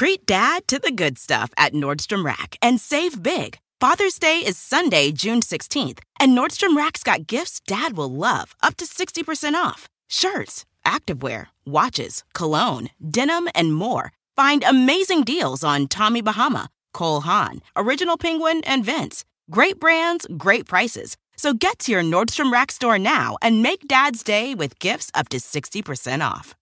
Treat dad to the good stuff at Nordstrom Rack and save big. Father's Day is Sunday, June 16th, and Nordstrom Rack's got gifts dad will love, up to 60% off. Shirts, activewear, watches, cologne, denim, and more. Find amazing deals on Tommy Bahama, Cole Haan, Original Penguin, and Vince. Great brands, great prices. So get to your Nordstrom Rack store now and make Dad's Day with gifts up to 60% off.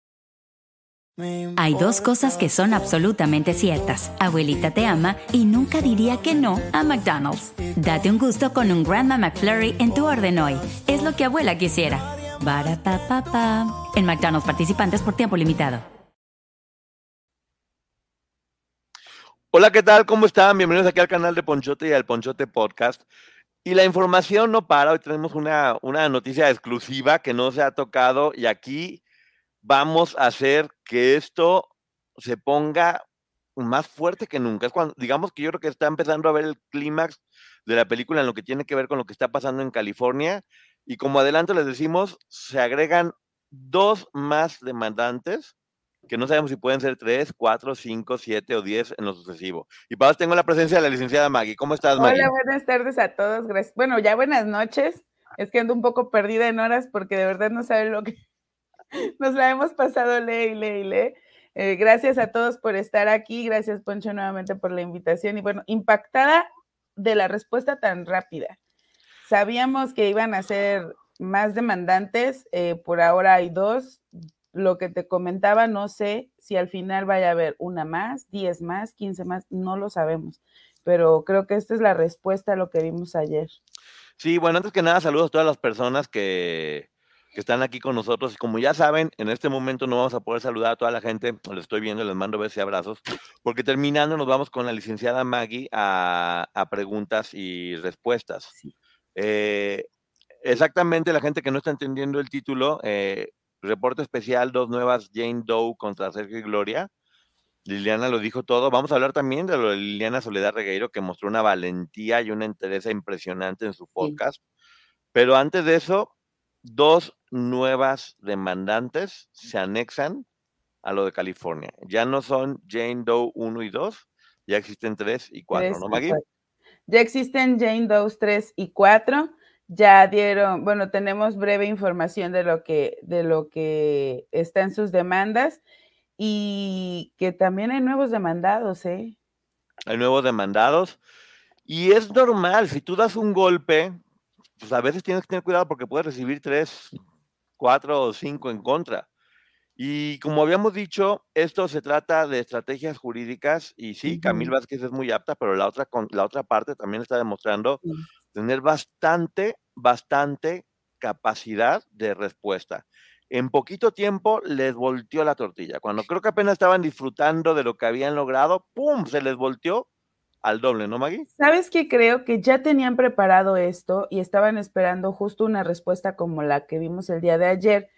Hay dos cosas que son absolutamente ciertas. Abuelita te ama y nunca diría que no a McDonald's. Date un gusto con un Grandma McFlurry en tu orden hoy. Es lo que abuela quisiera. Barata En McDonald's participantes por tiempo limitado. Hola, ¿qué tal? ¿Cómo están? Bienvenidos aquí al canal de Ponchote y al Ponchote Podcast. Y la información no para. Hoy tenemos una, una noticia exclusiva que no se ha tocado y aquí vamos a hacer que esto se ponga más fuerte que nunca. Es cuando, digamos que yo creo que está empezando a ver el clímax de la película en lo que tiene que ver con lo que está pasando en California. Y como adelanto les decimos, se agregan dos más demandantes, que no sabemos si pueden ser tres, cuatro, cinco, siete o diez en lo sucesivo. Y para tengo la presencia de la licenciada Maggie. ¿Cómo estás, Maggie? Hola, buenas tardes a todos. Gracias. Bueno, ya buenas noches. Es que ando un poco perdida en horas porque de verdad no saben lo que, Nos la hemos pasado, lee y lee y lee. Eh, gracias a todos por estar aquí. Gracias, Poncho, nuevamente por la invitación. Y bueno, impactada de la respuesta tan rápida. Sabíamos que iban a ser más demandantes. Eh, por ahora hay dos. Lo que te comentaba, no sé si al final vaya a haber una más, diez más, quince más, no lo sabemos. Pero creo que esta es la respuesta a lo que vimos ayer. Sí, bueno, antes que nada, saludos a todas las personas que, que están aquí con nosotros. Y como ya saben, en este momento no vamos a poder saludar a toda la gente, les estoy viendo, les mando besos y abrazos, porque terminando nos vamos con la licenciada Maggie a, preguntas y respuestas. Eh, exactamente, la gente que no está entendiendo el título, eh, reporte especial, dos nuevas Jane Doe contra Sergio y Gloria. Liliana lo dijo todo. Vamos a hablar también de lo de Liliana Soledad Regueiro, que mostró una valentía y una entereza impresionante en su podcast. Pero antes de eso, dos nuevas demandantes se anexan a lo de California. Ya no son Jane Doe 1 y 2, ya existen 3 y 4, ¿no, Maggie? Ya existen Jane Doe 3 y 4. Ya dieron, bueno, tenemos breve información de lo que, de lo que está en sus demandas y que también hay nuevos demandados, ¿eh? Hay nuevos demandados. Y es normal, si tú das un golpe, pues a veces tienes que tener cuidado porque puedes recibir tres, cuatro o cinco en contra. Y como habíamos dicho, esto se trata de estrategias jurídicas y sí, Camil Vázquez es muy apta, pero la otra, la otra parte también está demostrando tener bastante, bastante capacidad de respuesta. En poquito tiempo les volteó la tortilla. Cuando creo que apenas estaban disfrutando de lo que habían logrado, ¡pum! Se les volteó al doble, ¿no, Maggie? ¿Sabes qué? Creo que ya tenían preparado esto y estaban esperando justo una respuesta como la que vimos el día de ayer,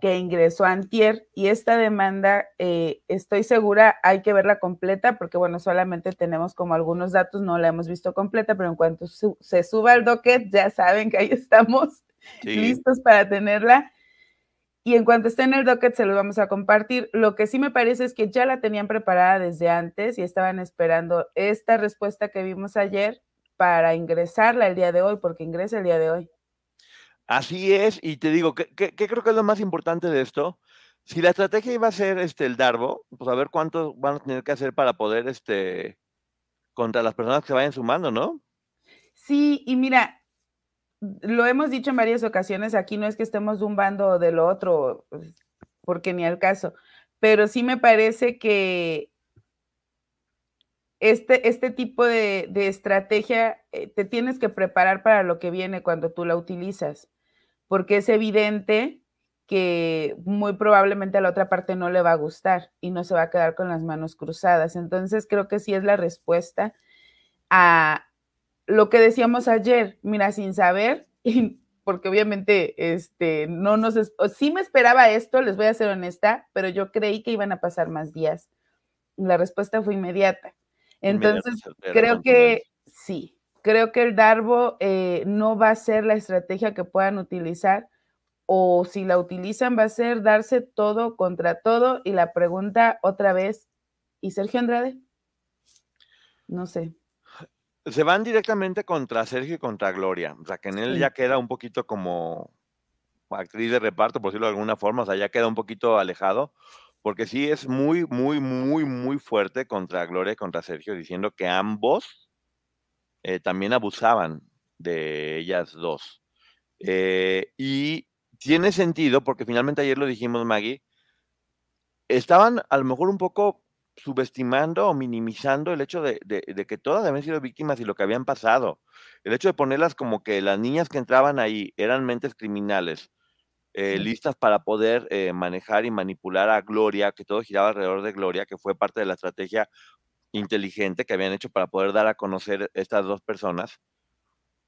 que ingresó Antier. Y esta demanda, eh, estoy segura, hay que verla completa, porque bueno, solamente tenemos como algunos datos, no la hemos visto completa, pero en cuanto se suba al docket, ya saben que ahí estamos listos para tenerla. Y en cuanto esté en el docket, se los vamos a compartir. Lo que sí me parece es que ya la tenían preparada desde antes y estaban esperando esta respuesta que vimos ayer para ingresarla el día de hoy, porque ingresa el día de hoy. Así es, y te digo, ¿qué, creo que es lo más importante de esto? Si la estrategia iba a ser este, el Darbo, pues a ver cuánto van a tener que hacer para poder, este, contra las personas que se vayan sumando, ¿no? Sí, y mira, lo hemos dicho en varias ocasiones, aquí no es que estemos de un bando o del otro, pues, porque ni al caso, pero sí me parece que este, este tipo de, estrategia eh, te tienes que preparar para lo que viene cuando tú la utilizas, porque es evidente que muy probablemente a la otra parte no le va a gustar y no se va a quedar con las manos cruzadas. Entonces creo que sí es la respuesta a, lo que decíamos ayer, mira, sin saber, porque obviamente este, no nos, sí me esperaba esto, les voy a ser honesta, pero yo creí que iban a pasar más días. La respuesta fue inmediata. Entonces, creo que sí, creo que el Darbo eh, no va a ser la estrategia que puedan utilizar o si la utilizan va a ser darse todo contra todo y la pregunta otra vez, ¿Y Sergio Andrade? No sé. Se van directamente contra Sergio y contra Gloria. O sea, que en él ya queda un poquito como actriz de reparto, por decirlo de alguna forma. O sea, ya queda un poquito alejado. Porque sí es muy, muy, muy, muy fuerte contra Gloria y contra Sergio, diciendo que ambos eh, también abusaban de ellas dos. Eh, y tiene sentido, porque finalmente ayer lo dijimos, Maggie, estaban a lo mejor un poco subestimando o minimizando el hecho de, que todas habían sido víctimas y lo que habían pasado. El hecho de ponerlas como que las niñas que entraban ahí eran mentes criminales, eh, listas para poder eh, manejar y manipular a Gloria, que todo giraba alrededor de Gloria, que fue parte de la estrategia inteligente que habían hecho para poder dar a conocer estas dos personas.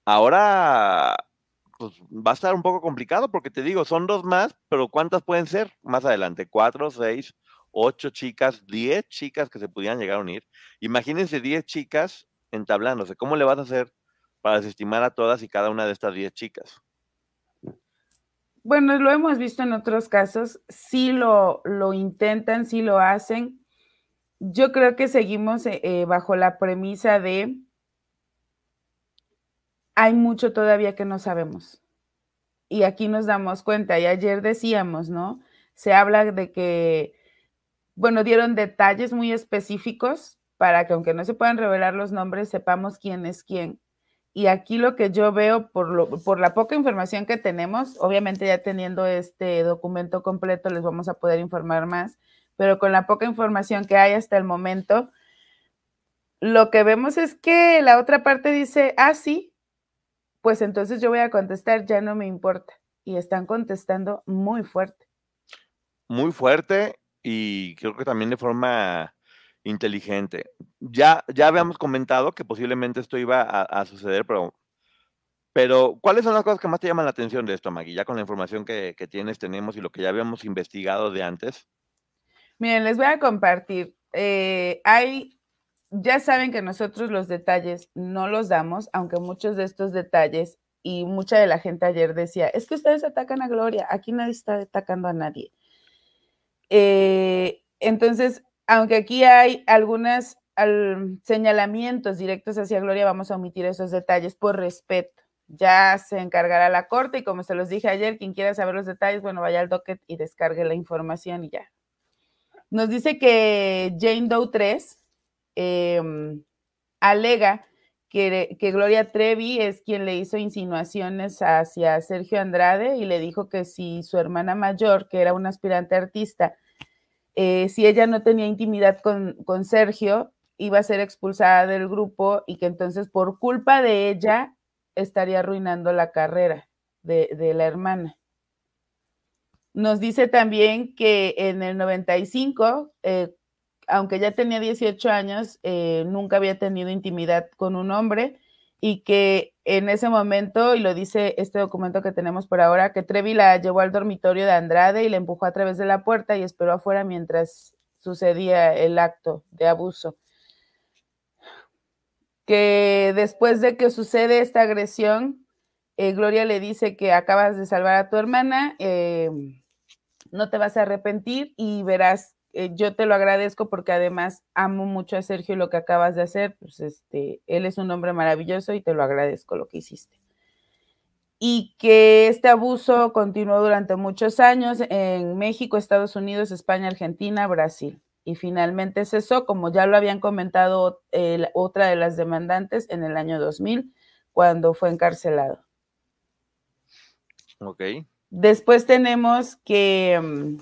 Ahora, pues va a estar un poco complicado porque te digo, son dos más, pero ¿cuántas pueden ser más adelante? ¿Cuatro, seis, ocho chicas, diez chicas que se pudieran llegar a unir? Imagínense diez chicas entablándose. ¿Cómo le vas a hacer para desestimar a todas y cada una de estas diez chicas? Bueno, lo hemos visto en otros casos, sí lo, lo intentan, sí lo hacen. Yo creo que seguimos eh, eh, bajo la premisa de hay mucho todavía que no sabemos. Y aquí nos damos cuenta, y ayer decíamos, ¿no? Se habla de que, bueno, dieron detalles muy específicos para que aunque no se puedan revelar los nombres, sepamos quién es quién. Y aquí lo que yo veo, por, lo, por la poca información que tenemos, obviamente ya teniendo este documento completo les vamos a poder informar más, pero con la poca información que hay hasta el momento, lo que vemos es que la otra parte dice, ah, sí, pues entonces yo voy a contestar, ya no me importa. Y están contestando muy fuerte. Muy fuerte y creo que también de forma inteligente. Ya, ya habíamos comentado que posiblemente esto iba a, suceder, pero, pero ¿cuáles son las cosas que más te llaman la atención de esto, Maggie? Ya con la información que, que tienes, tenemos y lo que ya habíamos investigado de antes. Miren, les voy a compartir. Eh, hay ya saben que nosotros los detalles no los damos, aunque muchos de estos detalles y mucha de la gente ayer decía, es que ustedes atacan a Gloria, aquí nadie está atacando a nadie. Eh, entonces, aunque aquí hay algunos señalamientos directos hacia Gloria, vamos a omitir esos detalles por respeto. Ya se encargará la corte y como se los dije ayer, quien quiera saber los detalles, bueno, vaya al docket y descargue la información y ya. Nos dice que Jane Doe 3 Em, alega que, Gloria Trevi es quien le hizo insinuaciones hacia Sergio Andrade y le dijo que si su hermana mayor, que era una aspirante artista, eh, si ella no tenía intimidad con, Sergio, iba a ser expulsada del grupo y que entonces por culpa de ella estaría arruinando la carrera de, la hermana. Nos dice también que en el 95, eh, aunque ya tenía 18 años, eh, nunca había tenido intimidad con un hombre y que en ese momento, y lo dice este documento que tenemos por ahora, que Trevi la llevó al dormitorio de Andrade y la empujó a través de la puerta y esperó afuera mientras sucedía el acto de abuso. Que después de que sucede esta agresión, eh, Gloria le dice que acabas de salvar a tu hermana, eh, no te vas a arrepentir y verás eh, yo te lo agradezco porque además amo mucho a Sergio y lo que acabas de hacer, pues este, él es un hombre maravilloso y te lo agradezco lo que hiciste. Y que este abuso continuó durante muchos años en México, Estados Unidos, España, Argentina, Brasil. Y finalmente cesó, como ya lo habían comentado otra de las demandantes en el año 2000, cuando fue encarcelado. Ok. Después tenemos que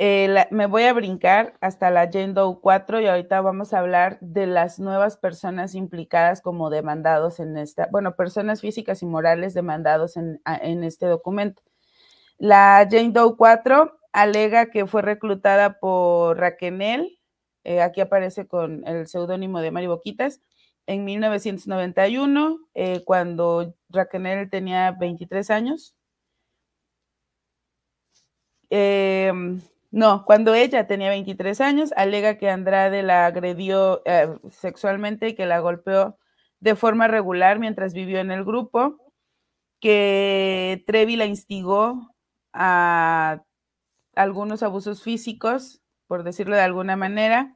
eh, me voy a brincar hasta la Doe 4 y ahorita vamos a hablar de las nuevas personas implicadas como demandados en esta, bueno, personas físicas y morales demandados en, este documento. La Jane Doe 4 alega que fue reclutada por Raquenel, eh, aquí aparece con el seudónimo de Mari Boquitas, en 1991, eh, cuando Raquenel tenía 23 años. Eh, no, cuando ella tenía 23 años, alega que Andrade la agredió eh, sexualmente y que la golpeó de forma regular mientras vivió en el grupo, que Trevi la instigó a algunos abusos físicos por decirlo de alguna manera,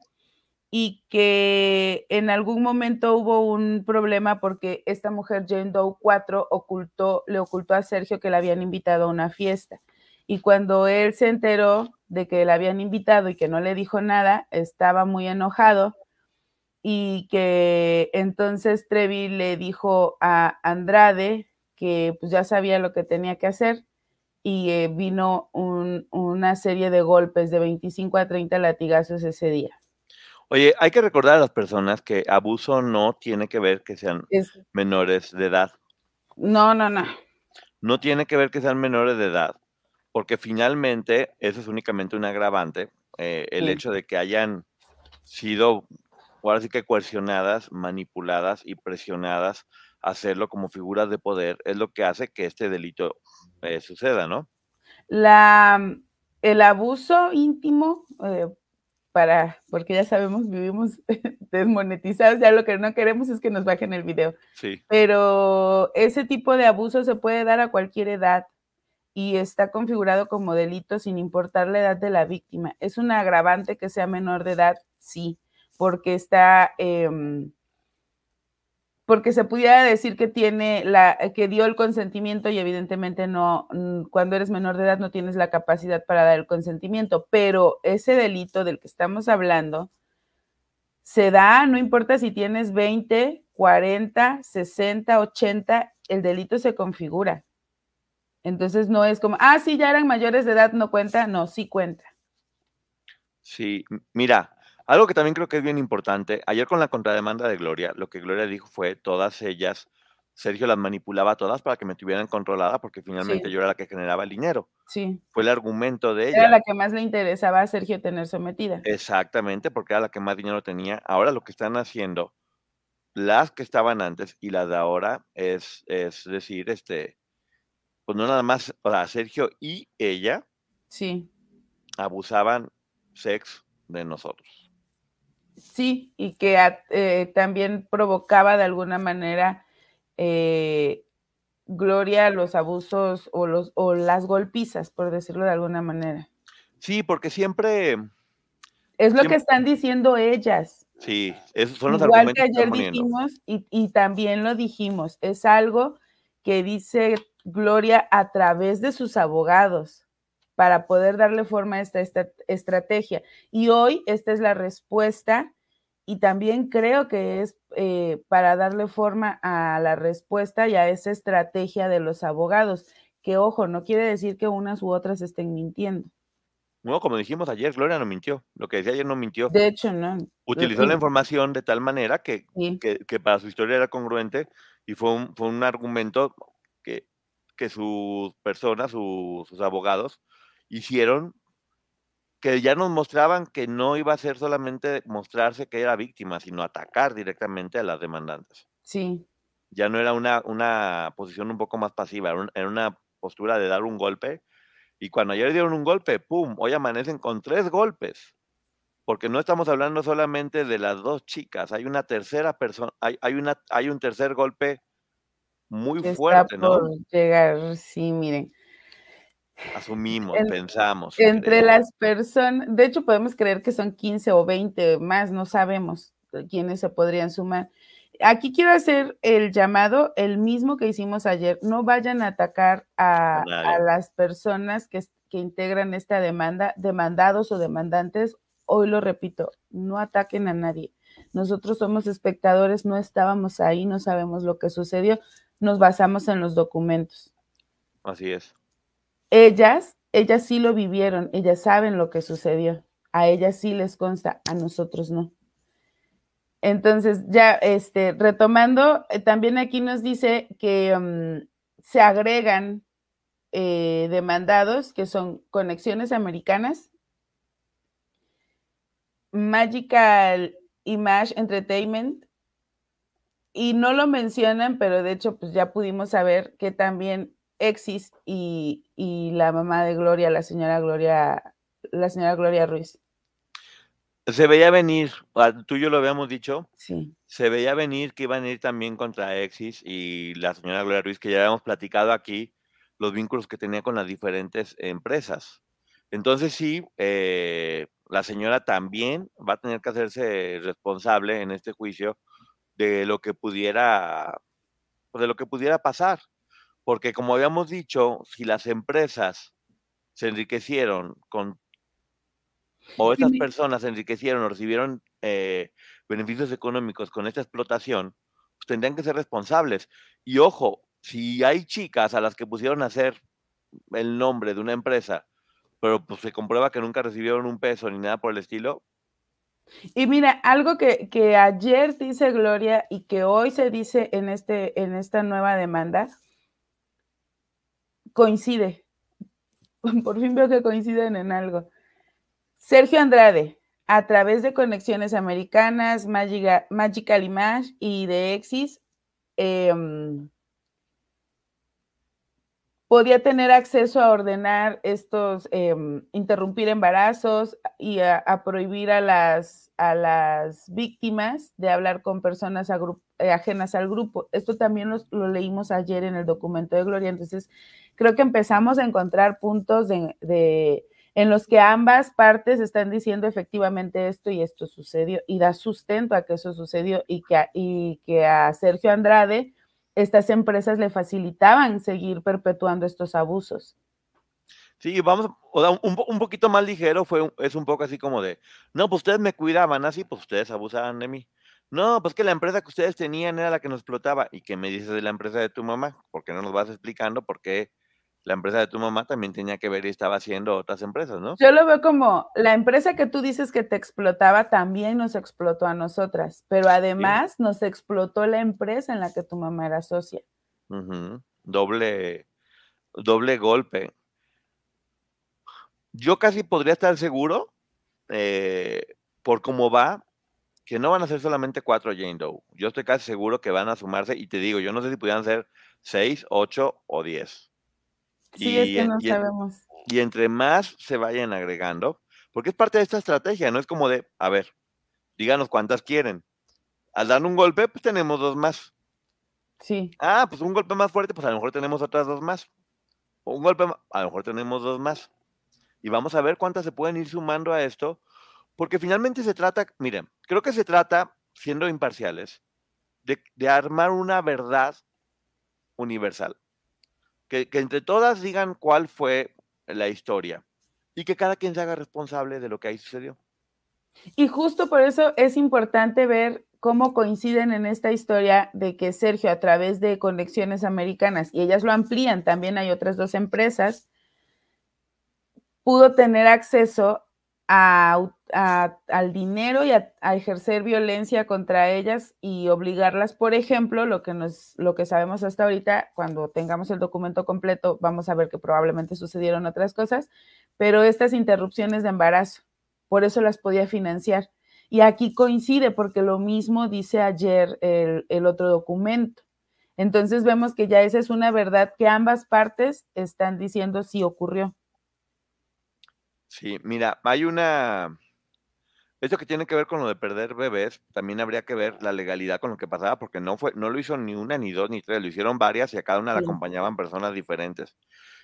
y que en algún momento hubo un problema porque esta mujer Jane Doe 4 ocultó, le ocultó a Sergio que la habían invitado a una fiesta. Y cuando él se enteró de que la habían invitado y que no le dijo nada, estaba muy enojado y que entonces Trevi le dijo a Andrade que pues ya sabía lo que tenía que hacer y eh, vino una serie de golpes de 25 a 30 latigazos ese día. Oye, hay que recordar a las personas que abuso no tiene que ver que sean menores de edad. No, no, no. No tiene que ver que sean menores de edad, porque finalmente eso es únicamente un agravante, eh, el hecho de que hayan sido, ahora sí que coercionadas, manipuladas y presionadas a hacerlo como figuras de poder, es lo que hace que este delito eh, suceda, ¿no? La, el abuso íntimo, eh, para, porque ya sabemos, vivimos desmonetizados, ya lo que no queremos es que nos bajen el video. Sí. Pero ese tipo de abuso se puede dar a cualquier edad y está configurado como delito sin importar la edad de la víctima. ¿Es un agravante que sea menor de edad? Sí, porque está... Em, porque se pudiera decir que tiene la, que dio el consentimiento y evidentemente no, mm, cuando eres menor de edad no tienes la capacidad para dar el consentimiento, pero ese delito del que estamos hablando se da, no importa si tienes 20, 40, 60, 80, el delito se configura. Entonces no es como, ah, sí, ya eran mayores de edad, no cuenta, no, sí cuenta. Sí, mira, algo que también creo que es bien importante, ayer con la contrademanda de Gloria, lo que Gloria dijo fue, todas ellas, Sergio las manipulaba todas para que me tuvieran controlada porque finalmente yo era la que generaba el dinero. Sí. Fue el argumento de ella. Era la que más le interesaba a Sergio tener sometida. Exactamente, porque era la que más dinero tenía. Ahora lo que están haciendo, las que estaban antes y las de ahora, es, es decir, este, pues no nada más, o sea, Sergio y ella sí. abusaban sex de nosotros. Sí, y que eh, también provocaba de alguna manera eh, gloria los abusos o, los, o las golpizas, por decirlo de alguna manera. Sí, porque siempre... Es lo que están diciendo ellas. Sí, esos son los Igual que ayer dijimos y, y también lo dijimos, es algo que dice Gloria a través de sus abogados para poder darle forma a esta, estrategia. Y hoy esta es la respuesta y también creo que es eh, para darle forma a la respuesta y a esa estrategia de los abogados, que ojo, no quiere decir que unas u otras estén mintiendo. No, como dijimos ayer, Gloria no mintió. Lo que decía ayer no mintió. De hecho, no. Utilizó la información de tal manera que, que, para su historia era congruente y fue un, fue un argumento que, que sus personas, sus abogados, hicieron que ya nos mostraban que no iba a ser solamente mostrarse que era víctima, sino atacar directamente a las demandantes. Sí. Ya no era una, una posición un poco más pasiva, era, una postura de dar un golpe. Y cuando ayer dieron un golpe, ¡pum! Hoy amanecen con tres golpes. Porque no estamos hablando solamente de las dos chicas, hay una tercera persona, hay, hay, una, hay un tercer golpe muy fuerte, ¿no? llegar, sí, miren. Asumimos, pensamos. Entre las personas, de hecho podemos creer que son 15 o 20 más, no sabemos quiénes se podrían sumar. Aquí quiero hacer el llamado, el mismo que hicimos ayer, no vayan a atacar a, las personas que, que integran esta demanda, demandados o demandantes, hoy lo repito, no ataquen a nadie. Nosotros somos espectadores, no estábamos ahí, no sabemos lo que sucedió, nos basamos en los documentos. Así es ellas, ellas sí lo vivieron, ellas saben lo que sucedió, a ellas sí les consta, a nosotros no. Entonces, ya este, retomando, eh, también aquí nos dice que mm, se agregan eh, demandados que son Conexiones Americanas, Magical Image Entertainment, y no lo mencionan, pero de hecho, pues ya pudimos saber que también Exis y, la mamá de Gloria, la señora Gloria, la señora Gloria Ruiz. Se veía venir, tú y yo lo habíamos dicho, sí. se veía venir que iban a ir también contra Exis y la señora Gloria Ruiz, que ya habíamos platicado aquí los vínculos que tenía con las diferentes empresas. Entonces sí, eh, la señora también va a tener que hacerse responsable en este juicio de lo que pudiera, de lo que pudiera pasar. Porque como habíamos dicho, si las empresas se enriquecieron con, o estas personas se enriquecieron o recibieron eh, beneficios económicos con esta explotación, pues tendrían que ser responsables. Y ojo, si hay chicas a las que pusieron a hacer el nombre de una empresa, pero pues se comprueba que nunca recibieron un peso ni nada por el estilo. Y mira, algo que, que ayer dice Gloria y que hoy se dice en, este, en esta nueva demanda, coincide. Por fin veo que coinciden en algo. Sergio Andrade, a través de conexiones americanas, Magical Image y de Exis, em, podía tener acceso a ordenar estos, em, interrumpir embarazos y a, prohibir a las, a las víctimas de hablar con personas eh, ajenas al grupo. Esto también lo leímos ayer en el documento de Gloria. Entonces, creo que empezamos a encontrar puntos de, en los que ambas partes están diciendo efectivamente esto y esto sucedió y da sustento a que eso sucedió y que, y que a Sergio Andrade estas empresas le facilitaban seguir perpetuando estos abusos. Sí, vamos, o un, un, poquito más ligero fue, es un poco así como de, no, pues ustedes me cuidaban así, pues ustedes abusaban de mí. No, pues que la empresa que ustedes tenían era la que nos explotaba. ¿Y qué me dices de la empresa de tu mamá? ¿Por qué no nos vas explicando por qué la empresa de tu mamá también tenía que ver y estaba haciendo otras empresas, ¿no? Yo lo veo como la empresa que tú dices que te explotaba también nos explotó a nosotras, pero además nos explotó la empresa en la que tu mamá era socia. Doble, doble golpe. Yo casi podría estar seguro, eh, por cómo va, que no van a ser solamente cuatro Jane Doe. Yo estoy casi seguro que van a sumarse, y te digo, yo no sé si pudieran ser seis, ocho o diez. Sí, y, es que no sabemos. Y entre más se vayan agregando, porque es parte de esta estrategia, no es como de, a ver, díganos cuántas quieren. Al dar un golpe, pues tenemos dos más. Sí. Ah, pues un golpe más fuerte, pues a lo mejor tenemos otras dos más. O un golpe, a lo mejor tenemos dos más. Y vamos a ver cuántas se pueden ir sumando a esto, porque finalmente se trata, miren, creo que se trata, siendo imparciales, de, de armar una verdad universal que, entre todas digan cuál fue la historia y que cada quien se haga responsable de lo que ahí sucedió. Y justo por eso es importante ver cómo coinciden en esta historia de que Sergio a través de conexiones americanas, y ellas lo amplían, también hay otras dos empresas, pudo tener acceso al dinero y a, ejercer violencia contra ellas y obligarlas, por ejemplo, lo que, nos, lo que sabemos hasta ahorita, cuando tengamos el documento completo, vamos a ver que probablemente sucedieron otras cosas, pero estas interrupciones de embarazo, por eso las podía financiar. Y aquí coincide porque lo mismo dice ayer el, el otro documento. Entonces vemos que ya esa es una verdad que ambas partes están diciendo si ocurrió. Sí, mira, hay una... Esto que tiene que ver con lo de perder bebés, también habría que ver la legalidad con lo que pasaba, porque no fue, no lo hizo ni una, ni dos, ni tres, lo hicieron varias y a cada una la acompañaban personas diferentes.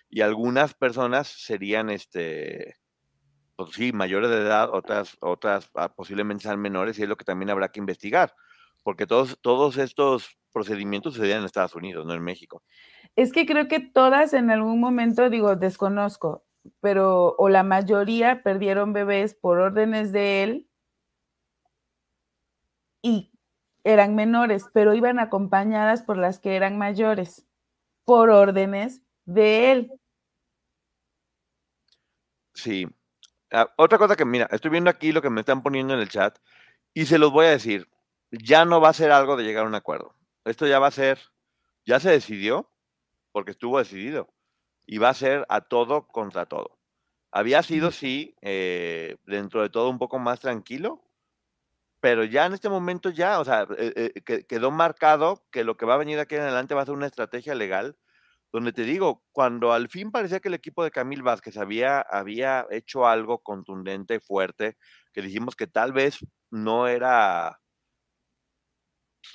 Y algunas personas serían, este, pues sí, mayores de edad, otras, otras ah, posiblemente sean menores, y es lo que también habrá que investigar, porque todos, todos estos procedimientos sucedían en Estados Unidos, no en México. Es que creo que todas en algún momento, digo, desconozco, pero o la mayoría perdieron bebés por órdenes de él y eran menores, pero iban acompañadas por las que eran mayores, por órdenes de él. Sí. Ah, otra cosa que, mira, estoy viendo aquí lo que me están poniendo en el chat y se los voy a decir, ya no va a ser algo de llegar a un acuerdo. Esto ya va a ser, ya se decidió, porque estuvo decidido y va a ser a todo contra todo. Había sido, sí, eh, dentro de todo un poco más tranquilo, pero ya en este momento ya, o sea, eh, eh, quedó marcado que lo que va a venir aquí en adelante va a ser una estrategia legal, donde te digo, cuando al fin parecía que el equipo de Camil Vázquez había, había hecho algo contundente, fuerte, que dijimos que tal vez no era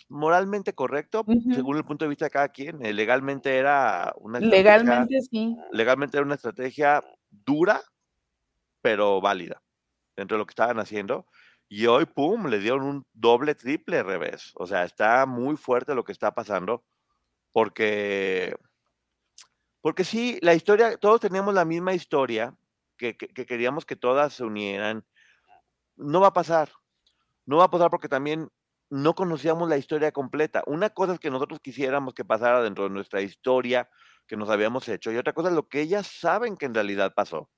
moralmente correcto, según el punto de vista de cada quien. Eh, legalmente era una Legalmente sí. Legalmente era una estrategia dura, pero válida. dentro de lo que estaban haciendo. Y hoy, pum, le dieron un doble, triple revés. O sea, está muy fuerte lo que está pasando porque, porque sí, la historia, todos teníamos la misma historia, que, que queríamos que todas se unieran. No va a pasar. No va a pasar porque también no conocíamos la historia completa. Una cosa es que nosotros quisiéramos que pasara dentro de nuestra historia que nos habíamos hecho y otra cosa es lo que ellas saben que en realidad pasó.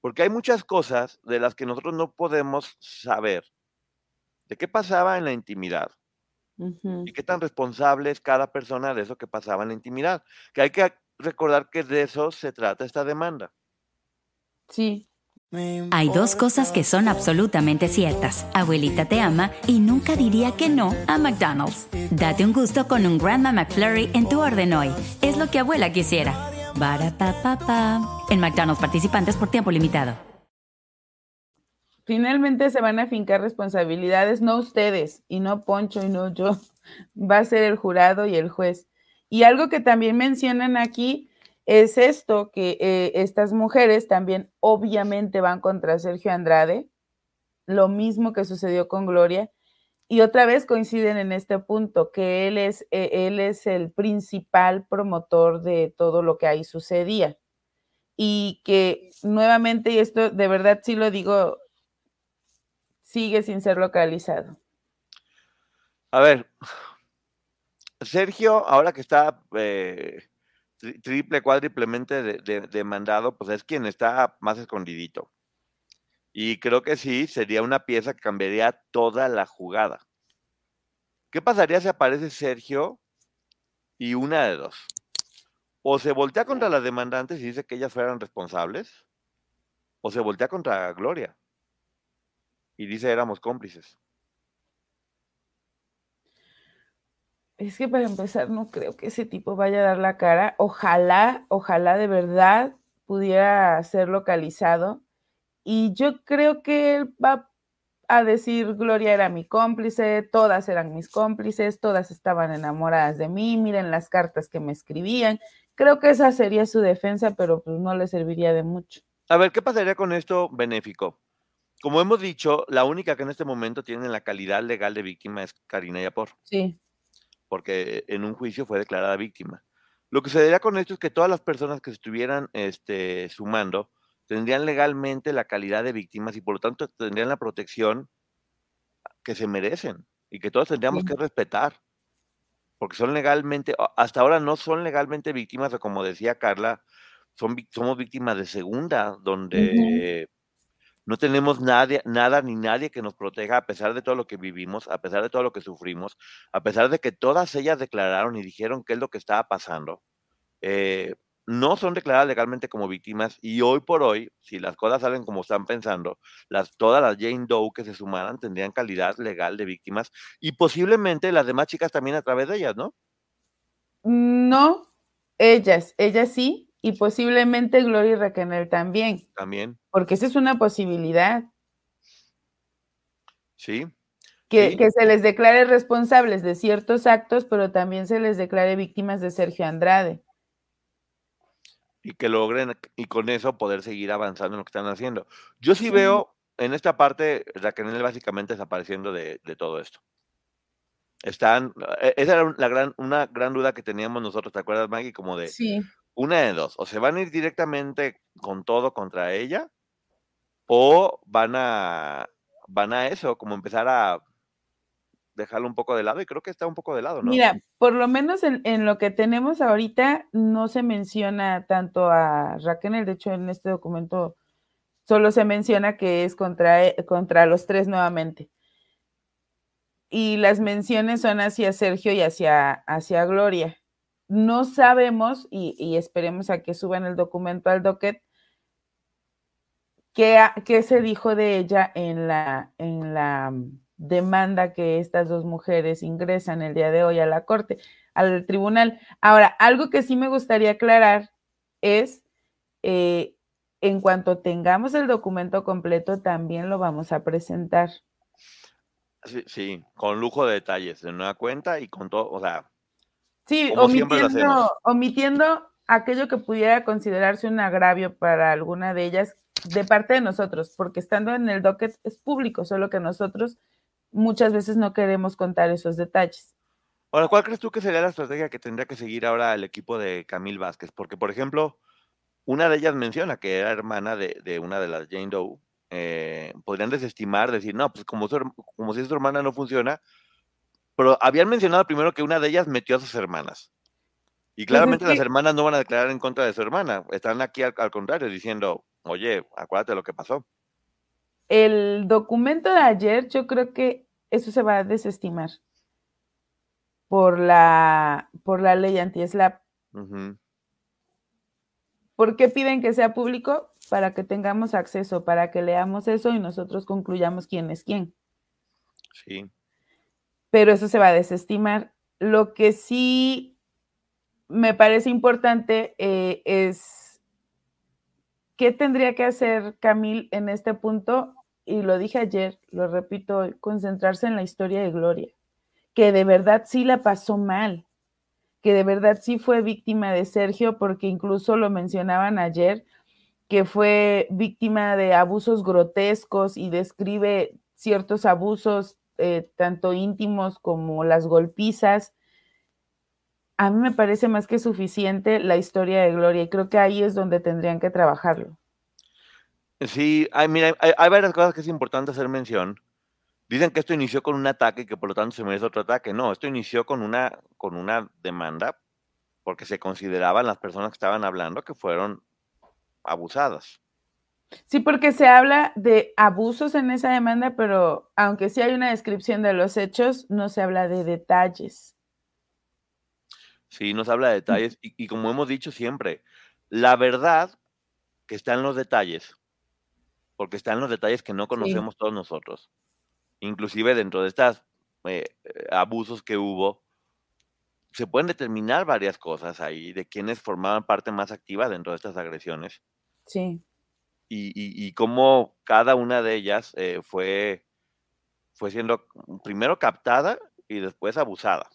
Porque hay muchas cosas de las que nosotros no podemos saber de qué pasaba en la intimidad y qué tan responsable es cada persona de eso que pasaba en la intimidad. Que hay que recordar que de eso se trata esta demanda. Sí, hay dos cosas que son absolutamente ciertas. Abuelita te ama y nunca diría que no a McDonald's. Date un gusto con un Grandma McFlurry en tu orden hoy. Es lo que abuela quisiera. Pa En McDonald's participantes por tiempo limitado. Finalmente se van a fincar responsabilidades, no ustedes, y no Poncho y no yo. Va a ser el jurado y el juez. Y algo que también mencionan aquí es esto, que eh, estas mujeres también obviamente van contra Sergio Andrade, lo mismo que sucedió con Gloria, y otra vez coinciden en este punto, que él es, eh, él es el principal promotor de todo lo que ahí sucedía. Y que nuevamente, y esto de verdad sí lo digo, sigue sin ser localizado. A ver, Sergio, ahora que está eh, triple, cuádriplemente demandado, pues es quien está más escondidito. Y creo que sí, sería una pieza que cambiaría toda la jugada. ¿Qué pasaría si aparece Sergio y una de dos? O se voltea contra las demandantes y dice que ellas fueran responsables, o se voltea contra Gloria y dice éramos cómplices. Es que para empezar, no creo que ese tipo vaya a dar la cara. Ojalá, ojalá de verdad pudiera ser localizado. Y yo creo que él va a decir, Gloria era mi cómplice, todas eran mis cómplices, todas estaban enamoradas de mí, miren las cartas que me escribían. Creo que esa sería su defensa, pero pues no le serviría de mucho. A ver, ¿qué pasaría con esto benéfico? Como hemos dicho, la única que en este momento tiene la calidad legal de víctima es Karina Yapor. Sí porque en un juicio fue declarada víctima. Lo que sucedería con esto es que todas las personas que se estuvieran este, sumando tendrían legalmente la calidad de víctimas y por lo tanto tendrían la protección que se merecen y que todos tendríamos que respetar, porque son legalmente, hasta ahora no son legalmente víctimas, o como decía Carla, son, somos víctimas de segunda, donde no tenemos nadie, nada ni nadie que nos proteja a pesar de todo lo que vivimos, a pesar de todo lo que sufrimos, a pesar de que todas ellas declararon y dijeron qué es lo que estaba pasando. Eh, no son declaradas legalmente como víctimas y hoy por hoy, si las cosas salen como están pensando, las, todas las Jane Doe que se sumaran tendrían calidad legal de víctimas y posiblemente las demás chicas también a través de ellas, ¿no? No, ellas, ellas sí, y posiblemente Gloria y Raquel también. También. Porque esa es una posibilidad. Sí. Que, que, se les declare responsables de ciertos actos, pero también se les declare víctimas de Sergio Andrade. Y que logren, y con eso poder seguir avanzando en lo que están haciendo. Yo sí, veo en esta parte Raquel básicamente desapareciendo de, de todo esto. Están, e, esa era la gran, una gran duda que teníamos nosotros, ¿te acuerdas, Maggie? Como de, sí una de dos, o se van a ir directamente con todo contra ella, o van a, van a eso, como empezar a dejarlo un poco de lado, y creo que está un poco de lado, ¿no? Mira, por lo menos en, lo que tenemos ahorita, no se menciona tanto a Raquel, de hecho en este documento solo se menciona que es contra, e, contra los tres nuevamente. Y las menciones son hacia Sergio y hacia, hacia Gloria no sabemos, y, esperemos a que suban el documento al docket, qué, qué se dijo de ella en la, en la demanda que estas dos mujeres ingresan el día de hoy a la corte, al tribunal. Ahora, algo que sí me gustaría aclarar es, eh, en cuanto tengamos el documento completo, también lo vamos a presentar. Sí, sí, con lujo de detalles, en una cuenta y con todo, o sea, Sí, omitiendo, omitiendo aquello que pudiera considerarse un agravio para alguna de ellas, de parte de nosotros, porque estando en el docket es público, solo que nosotros muchas veces no queremos contar esos detalles. Ahora, ¿cuál crees tú que sería la estrategia que tendría que seguir ahora el equipo de Camil Vázquez? Porque, por ejemplo, una de ellas menciona que era hermana de, una de las Jane Doe. Eh, podrían desestimar, decir, no, pues como, como si su hermana no funciona, pero habían mencionado primero que una de ellas metió a sus hermanas. Y pues claramente las hermanas no van a declarar en contra de su hermana. Están aquí al, contrario diciendo, oye, acuérdate lo que pasó. El documento de ayer, yo creo que eso se va a desestimar por la, por la ley anti-SLAP. ¿Por qué piden que sea público? Para que tengamos acceso, para que leamos eso y nosotros concluyamos quién es quién. Sí. Pero eso se va a desestimar. Lo que sí me parece importante eh, es qué tendría que hacer Camil en este punto, y lo dije ayer, lo repito, concentrarse en la historia de Gloria, que de verdad sí la pasó mal, que de verdad sí fue víctima de Sergio, porque incluso lo mencionaban ayer, que fue víctima de abusos grotescos y describe ciertos abusos, eh, tanto íntimos como las golpizas, a mí me parece más que suficiente la historia de Gloria y creo que ahí es donde tendrían que trabajarlo. Sí, hay, mira, hay, varias cosas que es importante hacer mención. Dicen que esto inició con un ataque y que por lo tanto se merece otro ataque. No, esto inició con una, con una demanda porque se consideraban las personas que estaban hablando que fueron abusadas. Sí, porque se habla de abusos en esa demanda, pero aunque sí hay una descripción de los hechos, no se habla de detalles. Sí, nos habla de detalles y, como hemos dicho siempre, la verdad que está en los detalles, porque está en los detalles que no conocemos todos nosotros. Inclusive dentro de estos eh, eh, abusos que hubo, se pueden determinar varias cosas ahí de quienes formaban parte más activa dentro de estas agresiones. Sí. Y, cómo cada una de ellas eh, fue, fue siendo primero captada y después abusada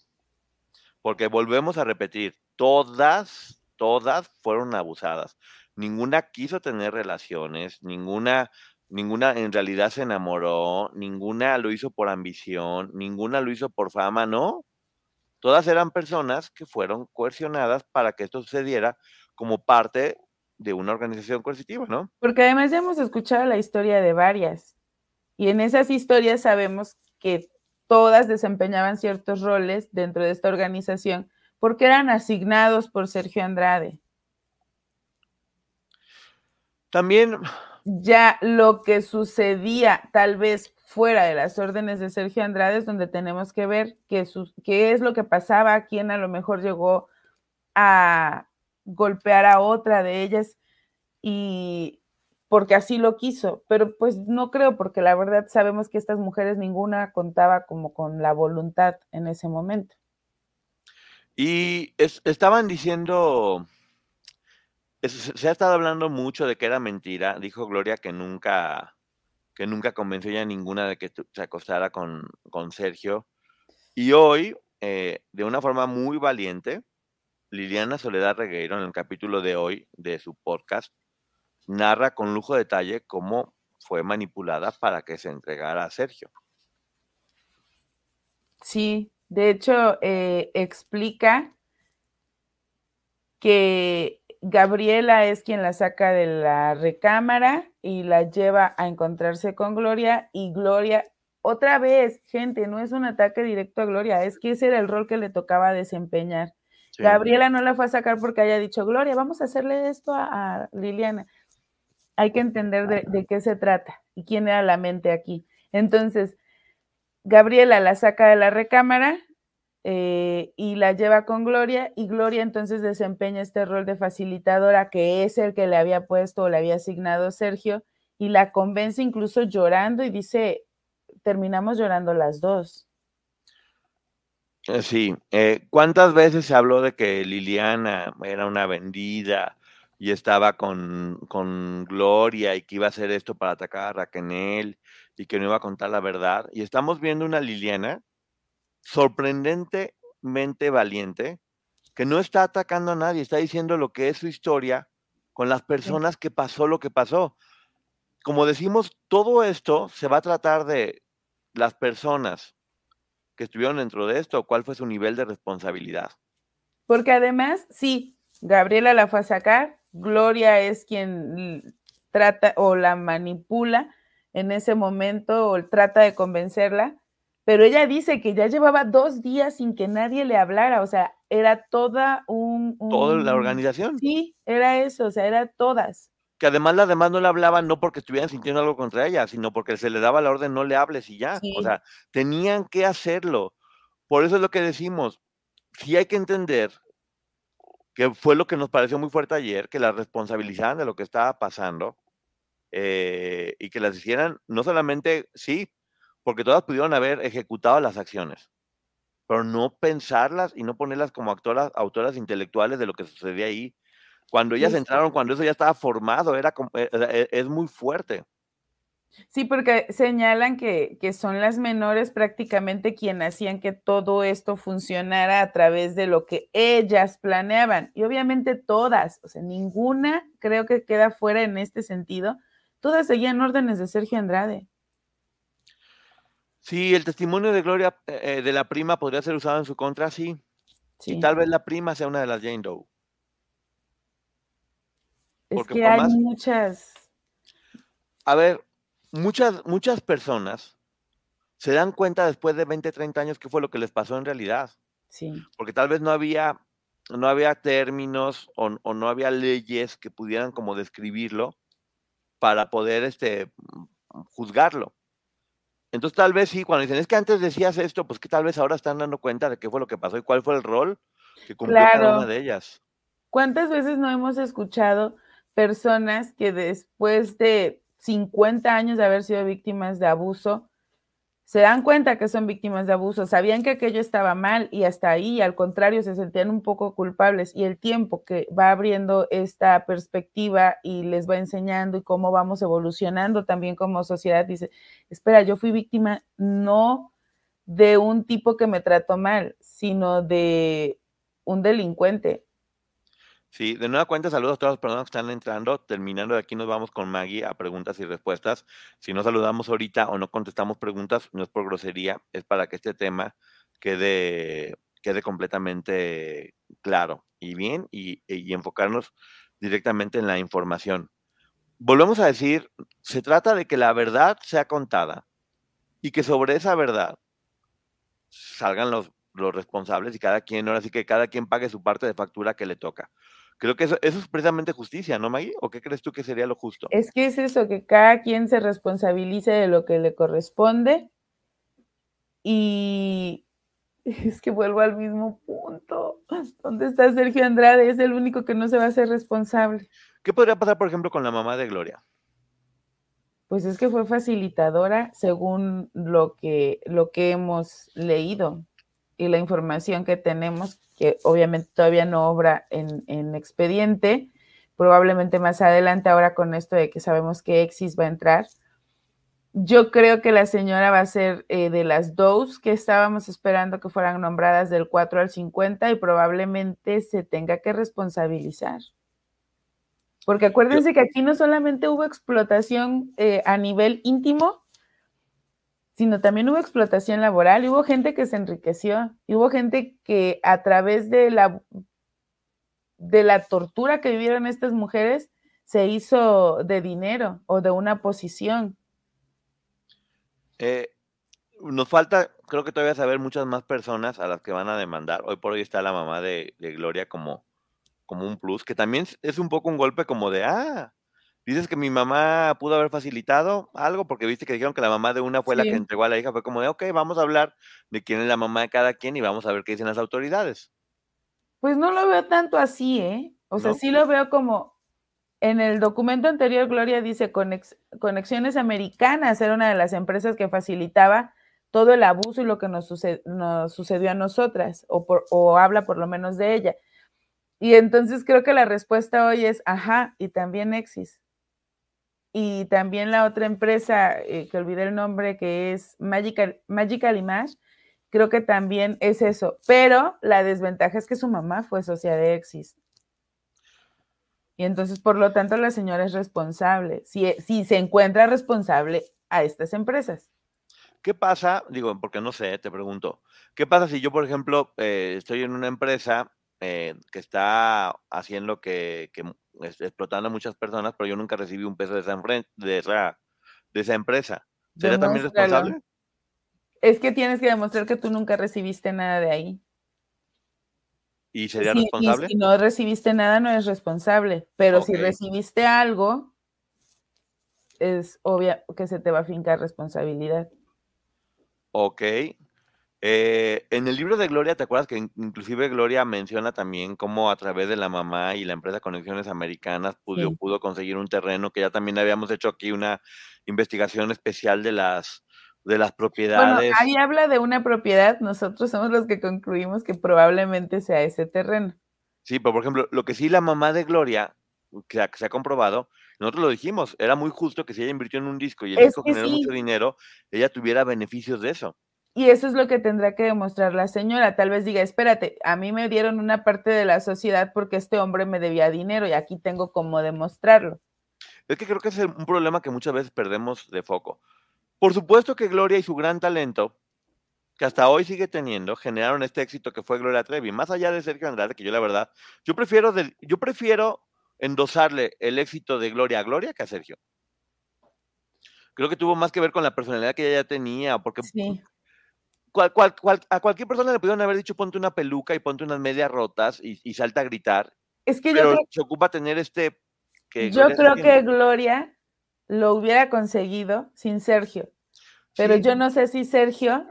porque volvemos a repetir, todas, todas fueron abusadas. Ninguna quiso tener relaciones, ninguna, ninguna en realidad se enamoró, ninguna lo hizo por ambición, ninguna lo hizo por fama, no. Todas eran personas que fueron coercionadas para que esto sucediera como parte de una organización coercitiva, ¿no? Porque además ya hemos escuchado la historia de varias. Y en esas historias sabemos que todas desempeñaban ciertos roles dentro de esta organización porque eran asignados por Sergio Andrade. También... Ya lo que sucedía tal vez fuera de las órdenes de Sergio Andrade es donde tenemos que ver qué, qué es lo que pasaba, quién a lo mejor llegó a golpear a otra de ellas y porque así lo quiso, pero pues no creo, porque la verdad sabemos que estas mujeres ninguna contaba como con la voluntad en ese momento. Y estaban diciendo, se ha estado hablando mucho de que era mentira, dijo Gloria que nunca, que nunca convenció ya ninguna de que se acostara con, con Sergio. Y hoy, eh, de una forma muy valiente, Liliana Soledad Regueiro, en el capítulo de hoy de su podcast, narra con lujo de detalle cómo fue manipulada para que se entregara a Sergio. Sí, de hecho, eh, explica que Gabriela es quien la saca de la recámara y la lleva a encontrarse con Gloria y Gloria, otra vez, gente, no es un ataque directo a Gloria, es que ese era el rol que le tocaba desempeñar. Gabriela no la fue a sacar porque haya dicho, Gloria, vamos a hacerle esto a Liliana hay que entender de, qué se trata y quién era la mente aquí. Entonces, Gabriela la saca de la recámara eh, y la lleva con Gloria y Gloria entonces desempeña este rol de facilitadora que es el que le había puesto o le había asignado Sergio y la convence incluso llorando y dice, terminamos llorando las dos. Eh, sí, eh, ¿cuántas veces se habló de que Liliana era una vendida, y estaba con, con, Gloria y que iba a hacer esto para atacar a Raquel y que no iba a contar la verdad. Y estamos viendo una Liliana sorprendentemente valiente que no está atacando a nadie, está diciendo lo que es su historia con las personas que pasó lo que pasó. como decimos, todo esto se va a tratar de las personas que estuvieron dentro de esto, cuál fue su nivel de responsabilidad. Porque además, sí, Gabriela la fue a sacar, Gloria es quien trata o la manipula en ese momento o trata de convencerla, pero ella dice que ya llevaba dos días sin que nadie le hablara, o sea, era toda un... ¿Toda la organización? Sí, era eso, o sea, era todas. Que además las demás no le hablaban no porque estuvieran sintiendo algo contra ella, sino porque se le daba la orden no le hables y ya. O sea, tenían que hacerlo. Por eso es lo que decimos. Sí hay que entender que fue lo que nos pareció muy fuerte ayer, que las responsabilizaran de lo que estaba pasando eh, y que las hicieran, no solamente, sí, porque todas pudieron haber ejecutado las acciones, pero no pensarlas y no ponerlas como actoras, autoras intelectuales de lo que sucedía ahí. Cuando ellas entraron, cuando eso ya estaba formado, era eh, eh, es muy fuerte. Sí, porque señalan que, son las menores prácticamente quienes hacían que todo esto funcionara a través de lo que ellas planeaban. Y obviamente todas, o sea, ninguna creo que queda fuera en este sentido. Todas seguían órdenes de Sergio Andrade. Sí, el testimonio de Gloria eh, eh, de la prima podría ser usado en su contra, sí. sí. Y tal vez la prima sea una de las Jane Doe. Es que hay muchas. A ver, muchas, muchas personas se dan cuenta después de 20, 30 años qué fue lo que les pasó en realidad. Sí. Porque tal vez no había, no había términos o, no había leyes que pudieran como describirlo para poder este, juzgarlo. Entonces tal vez sí, cuando dicen, es que antes decías esto, pues que tal vez ahora están dando cuenta de qué fue lo que pasó y cuál fue el rol que cumplió cada una de ellas. ¿Cuántas veces no hemos escuchado personas que después de 50 años de haber sido víctimas de abuso, se dan cuenta que son víctimas de abuso, sabían que aquello estaba mal y hasta ahí, al contrario, se sentían un poco culpables. Y el tiempo que va abriendo esta perspectiva y les va enseñando y cómo vamos evolucionando también como sociedad, dice, espera, yo fui víctima no de un tipo que me trató mal, sino de un delincuente, Sí, de nueva cuenta, saludos a todas las personas que están entrando. Terminando de aquí, nos vamos con Maggie a preguntas y respuestas. Si no saludamos ahorita o no contestamos preguntas, no es por grosería, es para que este tema quede, quede completamente claro y bien y, y enfocarnos directamente en la información. Volvemos a decir, se trata de que la verdad sea contada y que sobre esa verdad salgan los, los responsables y cada quien, ahora sí que cada quien pague su parte de factura que le toca. Creo que eso, es precisamente justicia, ¿no, Maggie? ¿O qué crees tú que sería lo justo? Es que es eso, que cada quien se responsabilice de lo que le corresponde. Y es que vuelvo al mismo punto. ¿Dónde está Sergio Andrade? Es el único que no se va a hacer responsable. ¿Qué podría pasar, por ejemplo, con la mamá de Gloria? Pues es que fue facilitadora según lo que, lo que hemos leído y la información que tenemos, que obviamente todavía no obra en, expediente, probablemente más adelante, ahora con esto de que sabemos que Exis va a entrar. Yo creo que la señora va a ser eh, de las dos que estábamos esperando que fueran nombradas del 4 al 50 y probablemente se tenga que responsabilizar. Porque acuérdense que aquí no solamente hubo explotación eh, a nivel íntimo, sino también hubo explotación laboral, y hubo gente que se enriqueció, y hubo gente que a través de la, de la tortura que vivieron estas mujeres se hizo de dinero o de una posición. Eh, nos falta, creo que todavía saber muchas más personas a las que van a demandar. Hoy por hoy está la mamá de, de Gloria como, como un plus, que también es un poco un golpe como de, ah, Dices que mi mamá pudo haber facilitado algo porque viste que dijeron que la mamá de una fue la que entregó a la hija. Fue como de, ok, vamos a hablar de quién es la mamá de cada quien y vamos a ver qué dicen las autoridades. Pues no lo veo tanto así, ¿eh? O sea, sí lo veo como en el documento anterior, Gloria dice Conexiones Americanas era una de las empresas que facilitaba todo el abuso y lo que nos, sucedió a nosotras, o, o habla por lo menos de ella. Y entonces creo que la respuesta hoy es, ajá, y también Exis y también la otra empresa, eh, que olvidé el nombre, que es Magical, Magical Image, creo que también es eso. Pero la desventaja es que su mamá fue socia de Exis. Y entonces, por lo tanto, la señora es responsable, si, si se encuentra responsable a estas empresas. ¿Qué pasa? Digo, porque no sé, te pregunto. ¿Qué pasa si yo, por ejemplo, eh, estoy en una empresa eh, que está haciendo que, que explotando a muchas personas, pero yo nunca recibí un peso de esa, de esa, de esa empresa? ¿Sería también responsable? Es que tienes que demostrar que tú nunca recibiste nada de ahí. ¿Y sería responsable? si no recibiste nada, no es responsable. Pero si recibiste algo, es obvio que se te va a fincar responsabilidad. Ok. Eh, en el libro de Gloria, ¿te acuerdas que inclusive Gloria menciona también cómo a través de la mamá y la empresa Conexiones Americanas pudo, pudo conseguir un terreno que ya también habíamos hecho aquí una investigación especial de las de las propiedades. Bueno, ahí habla de una propiedad, nosotros somos los que concluimos que probablemente sea ese terreno. Sí, pero por ejemplo, lo que sí la mamá de Gloria, que se ha comprobado, nosotros lo dijimos, era muy justo que si ella invirtió en un disco y el disco generó mucho dinero, ella tuviera beneficios de eso. Y eso es lo que tendrá que demostrar la señora. Tal vez diga, espérate, a mí me dieron una parte de la sociedad porque este hombre me debía dinero y aquí tengo cómo demostrarlo. Es que creo que es un problema que muchas veces perdemos de foco. Por supuesto que Gloria y su gran talento, que hasta hoy sigue teniendo, generaron este éxito que fue Gloria Trevi. Más allá de Sergio Andrade, que yo la verdad, yo prefiero, yo prefiero endosarle el éxito de Gloria a Gloria que a Sergio. Creo que tuvo más que ver con la personalidad que ella ya tenía, porque a cualquier persona le pudieron haber dicho ponte una peluca y ponte unas medias rotas y, salta a gritar. Es que pero se ocupa tener este... Que yo creo que Gloria lo hubiera conseguido sin Sergio. Pero yo no sé si Sergio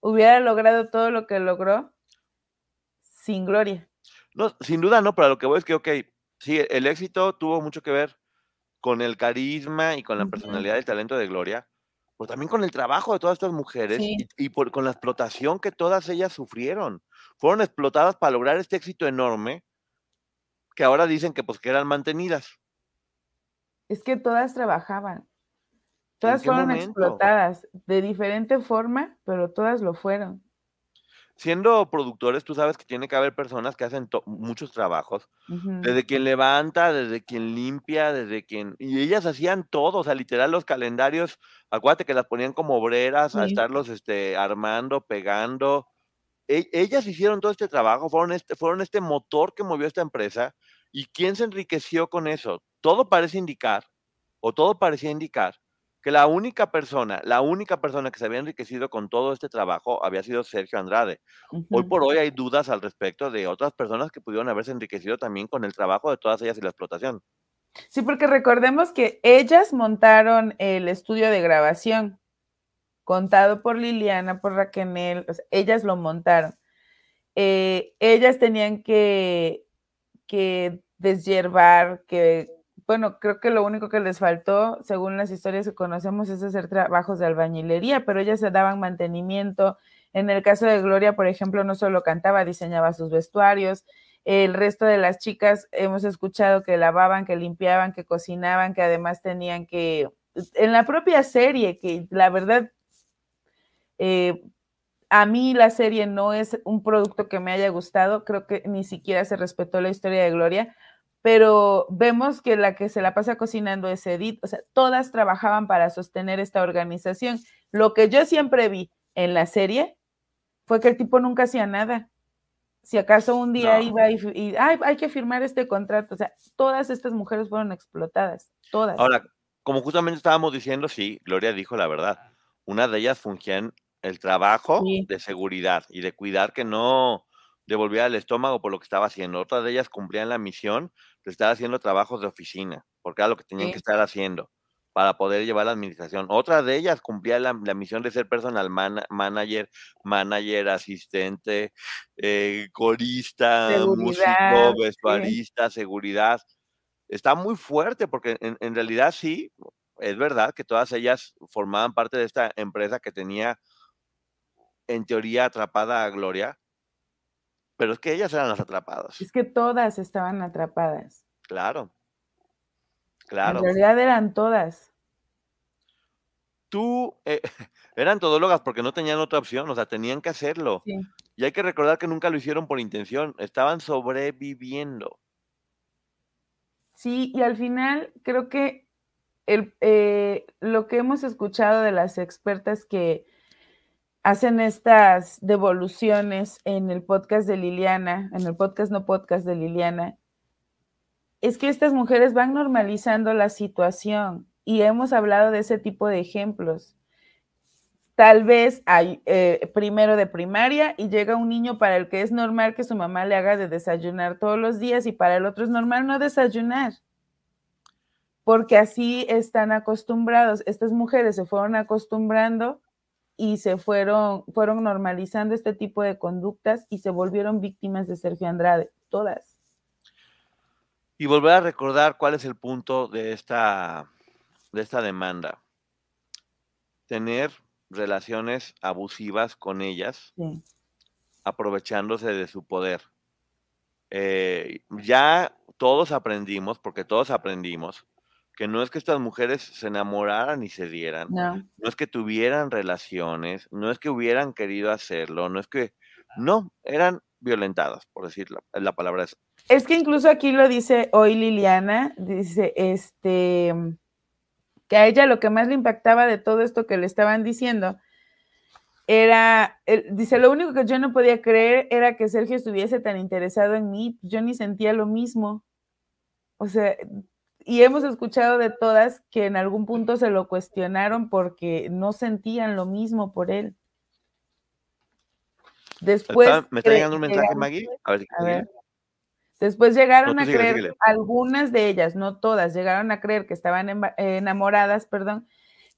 hubiera logrado todo lo que logró sin Gloria. No, sin duda no, pero lo que voy es que, ok, sí, el éxito tuvo mucho que ver con el carisma y con la personalidad y el talento de Gloria, pero también con el trabajo de todas estas mujeres y, por, con la explotación que todas ellas sufrieron. Fueron explotadas para lograr este éxito enorme que ahora dicen que pues que eran mantenidas. Es que todas trabajaban. Todas fueron explotadas de diferente forma, pero todas lo fueron. Siendo productores, tú sabes que tiene que haber personas que hacen muchos trabajos, desde quien levanta, desde quien limpia, desde quien... Y ellas hacían todo, o sea, literal los calendarios, acuérdate que las ponían como obreras a estarlos este, armando, pegando. E, ellas hicieron todo este trabajo, fueron este, fueron este motor que movió esta empresa. ¿Y quién se enriqueció con eso? todo parece indicar, o todo parecía indicar, que la única persona, la única persona que se había enriquecido con todo este trabajo había sido Sergio Andrade. Hoy por hoy hay dudas al respecto de otras personas que pudieron haberse enriquecido también con el trabajo de todas ellas y la explotación. Sí, porque recordemos que ellas montaron el estudio de grabación, contado por Liliana, por Raquel, ellas lo montaron. Eh, ellas tenían que, que deshiervar, que bueno, creo que lo único que les faltó, según las historias que conocemos, es hacer trabajos de albañilería, pero ellas se daban mantenimiento. En el caso de Gloria, por ejemplo, no solo cantaba, diseñaba sus vestuarios. El resto de las chicas hemos escuchado que lavaban, que limpiaban, que cocinaban, que además tenían que, en la propia serie, que la verdad, eh, a mí la serie no es un producto que me haya gustado, creo que ni siquiera se respetó la historia de Gloria, pero vemos que la que se la pasa cocinando es Edith, o sea, todas trabajaban para sostener esta organización. Lo que yo siempre vi en la serie fue que el tipo nunca hacía nada. Si acaso un día iba y, hay que firmar este contrato, o sea, todas estas mujeres fueron explotadas, todas. Ahora, como justamente estábamos diciendo, sí, Gloria dijo la verdad. Una de ellas fungía en el trabajo de seguridad y de cuidar que no devolviera el estómago por lo que estaba haciendo. Otras de ellas cumplían la misión de estar haciendo trabajos de oficina, porque era lo que tenían que estar haciendo para poder llevar la administración. Otra de ellas cumplía la, misión de ser personal manager, manager, asistente, eh, corista, músico, vestuarista, seguridad. Está muy fuerte porque en, en realidad sí, es verdad que todas ellas formaban parte de esta empresa que tenía en teoría atrapada a Gloria, pero es que ellas eran las atrapadas. Es que todas estaban atrapadas. Claro. Claro. En realidad eran todas. Tú, eh, eran todólogas porque no tenían otra opción, o sea, tenían que hacerlo. Y hay que recordar que nunca lo hicieron por intención, estaban sobreviviendo. Sí, y al final creo que el, eh, lo que hemos escuchado de las expertas que hacen estas devoluciones en el podcast de Liliana, en el podcast no podcast de Liliana, es que estas mujeres van normalizando la situación y hemos hablado de ese tipo de ejemplos. Tal vez hay eh, primero de primaria y llega un niño para el que es normal que su mamá le haga de desayunar todos los días y para el otro es normal no desayunar. Porque así están acostumbrados. Estas mujeres se fueron acostumbrando y se fueron, fueron normalizando este tipo de conductas y se volvieron víctimas de Sergio Andrade, todas. Y volver a recordar cuál es el punto de esta, de esta demanda. Tener relaciones abusivas con ellas, aprovechándose de su poder. Eh, ya todos aprendimos, porque todos aprendimos, que no es que estas mujeres se enamoraran y se dieran, no. no es que tuvieran relaciones, no es que hubieran querido hacerlo, no es que, no, eran violentadas, por decir la, la palabra esa. Es que incluso aquí lo dice hoy Liliana, dice, este, que a ella lo que más le impactaba de todo esto que le estaban diciendo era, dice, lo único que yo no podía creer era que Sergio estuviese tan interesado en mí, yo ni sentía lo mismo. O sea, y hemos escuchado de todas que en algún punto se lo cuestionaron porque no sentían lo mismo por él. Después. ¿Me está llegando un mensaje, Maggie? A ver, a ver. Después llegaron a creer, algunas de ellas, no todas, llegaron a creer que estaban enamoradas, perdón,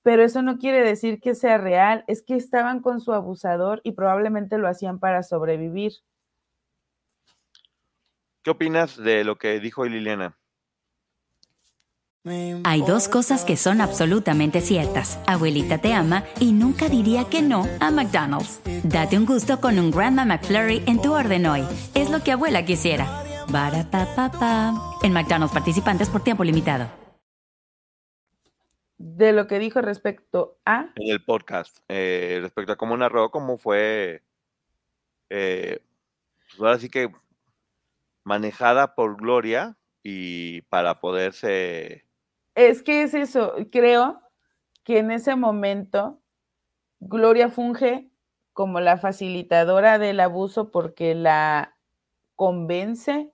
pero eso no quiere decir que sea real, es que estaban con su abusador y probablemente lo hacían para sobrevivir. ¿Qué opinas de lo que dijo Liliana? Hay dos cosas que son absolutamente ciertas. Abuelita te ama y nunca diría que no a McDonald's. Date un gusto con un Grandma McFlurry en tu orden hoy. Es lo que abuela quisiera. pa En McDonald's participantes por tiempo limitado. De lo que dijo respecto a. En el podcast, eh, respecto a cómo narró, cómo fue. Eh, pues ahora sí que manejada por Gloria y para poderse es que es eso, creo que en ese momento Gloria funge como la facilitadora del abuso porque la convence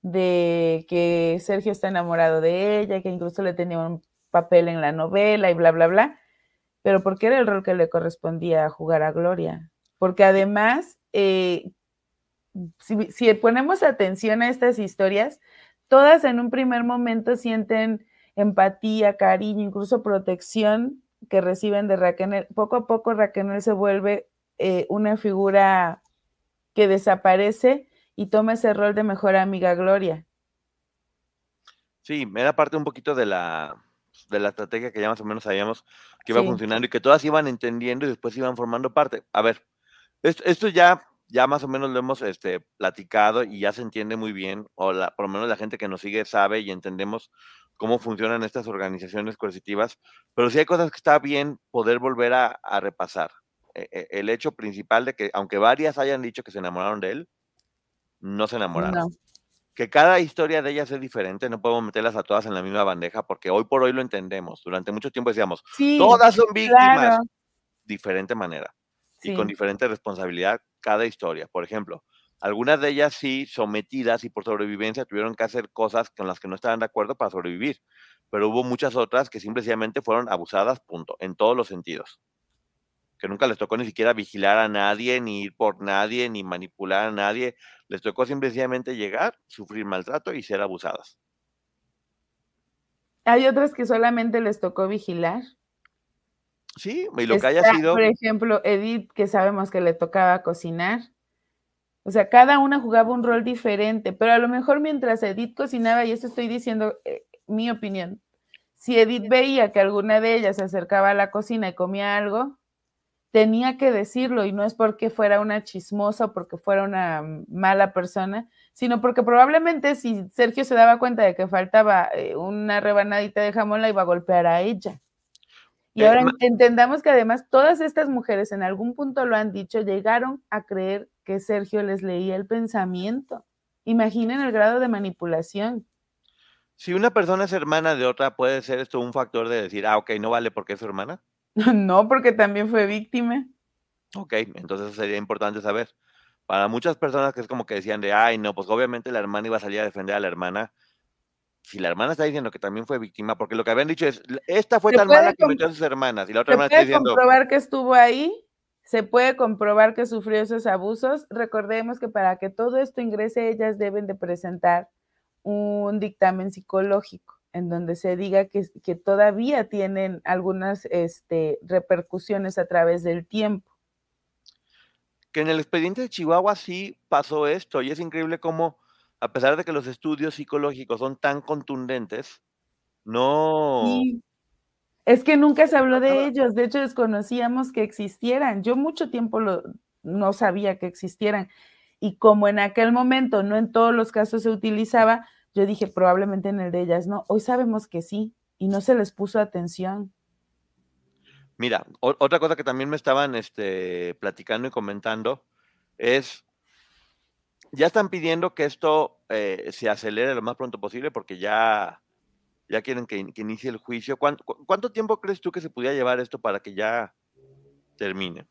de que Sergio está enamorado de ella, que incluso le tenía un papel en la novela y bla, bla, bla, pero porque era el rol que le correspondía jugar a Gloria. Porque además, eh, si, si ponemos atención a estas historias, todas en un primer momento sienten empatía, cariño, incluso protección que reciben de Raquel. Poco a poco Raquel se vuelve eh, una figura que desaparece y toma ese rol de mejor amiga Gloria. Sí, era parte un poquito de la, de la estrategia que ya más o menos sabíamos que iba funcionando y que todas iban entendiendo y después iban formando parte. A ver, esto, ya, ya más o menos lo hemos este, platicado y ya se entiende muy bien, o la, por lo menos la gente que nos sigue sabe y entendemos cómo funcionan estas organizaciones coercitivas, pero sí hay cosas que está bien poder volver a, repasar. E, e, el hecho principal de que, aunque varias hayan dicho que se enamoraron de él, no se enamoraron. Que cada historia de ellas es diferente, no podemos meterlas a todas en la misma bandeja, porque hoy por hoy lo entendemos. Durante mucho tiempo decíamos, todas son víctimas, diferente manera y con diferente responsabilidad cada historia. Por ejemplo, algunas de ellas sí, sometidas y por sobrevivencia, tuvieron que hacer cosas con las que no estaban de acuerdo para sobrevivir. Pero hubo muchas otras que simplemente fueron abusadas, punto, en todos los sentidos. Que nunca les tocó ni siquiera vigilar a nadie, ni ir por nadie, ni manipular a nadie. Les tocó simplemente llegar, sufrir maltrato y ser abusadas. Hay otras que solamente les tocó vigilar. Sí, y lo que haya sido. Por ejemplo, Edith, que sabemos que le tocaba cocinar o sea, cada una jugaba un rol diferente, pero a lo mejor mientras Edith cocinaba, y esto estoy diciendo eh, mi opinión, si Edith veía que alguna de ellas se acercaba a la cocina y comía algo, tenía que decirlo y no es porque fuera una chismosa o porque fuera una mala persona, sino porque probablemente si Sergio se daba cuenta de que faltaba eh, una rebanadita de jamón, la iba a golpear a ella. Y eh, ahora entendamos que además todas estas mujeres en algún punto lo han dicho, llegaron a creer que Sergio les leía el pensamiento. Imaginen el grado de manipulación. Si una persona es hermana de otra, ¿puede ser esto un factor de decir, ah, ok, no vale porque es su hermana? No, porque también fue víctima. Ok, entonces sería importante saber. Para muchas personas que es como que decían de, ay, no, pues obviamente la hermana iba a salir a defender a la hermana. Si la hermana está diciendo que también fue víctima, porque lo que habían dicho es, esta fue tan mala que metió a sus hermanas, y la otra hermana está diciendo... comprobar que estuvo ahí? ¿Se puede comprobar que sufrió esos abusos? Recordemos que para que todo esto ingrese, ellas deben de presentar un dictamen psicológico en donde se diga que, que todavía tienen algunas este, repercusiones a través del tiempo que en el expediente de Chihuahua sí pasó esto y es increíble cómo, a pesar de que los estudios psicológicos son tan contundentes, no... Es que nunca se habló de ellos, de hecho desconocíamos que existieran. Yo mucho tiempo no sabía que existieran y como en aquel momento no en todos los casos se utilizaba, yo dije probablemente en el de ellas no. Hoy sabemos que sí y no se les puso atención. Mira, otra cosa que también me estaban este, platicando y comentando es, ya están pidiendo que esto eh, se acelere lo más pronto posible porque ya, ya quieren que, inicie el juicio. ¿Cuánto, tiempo crees tú que se pudiera llevar esto para que ya termine?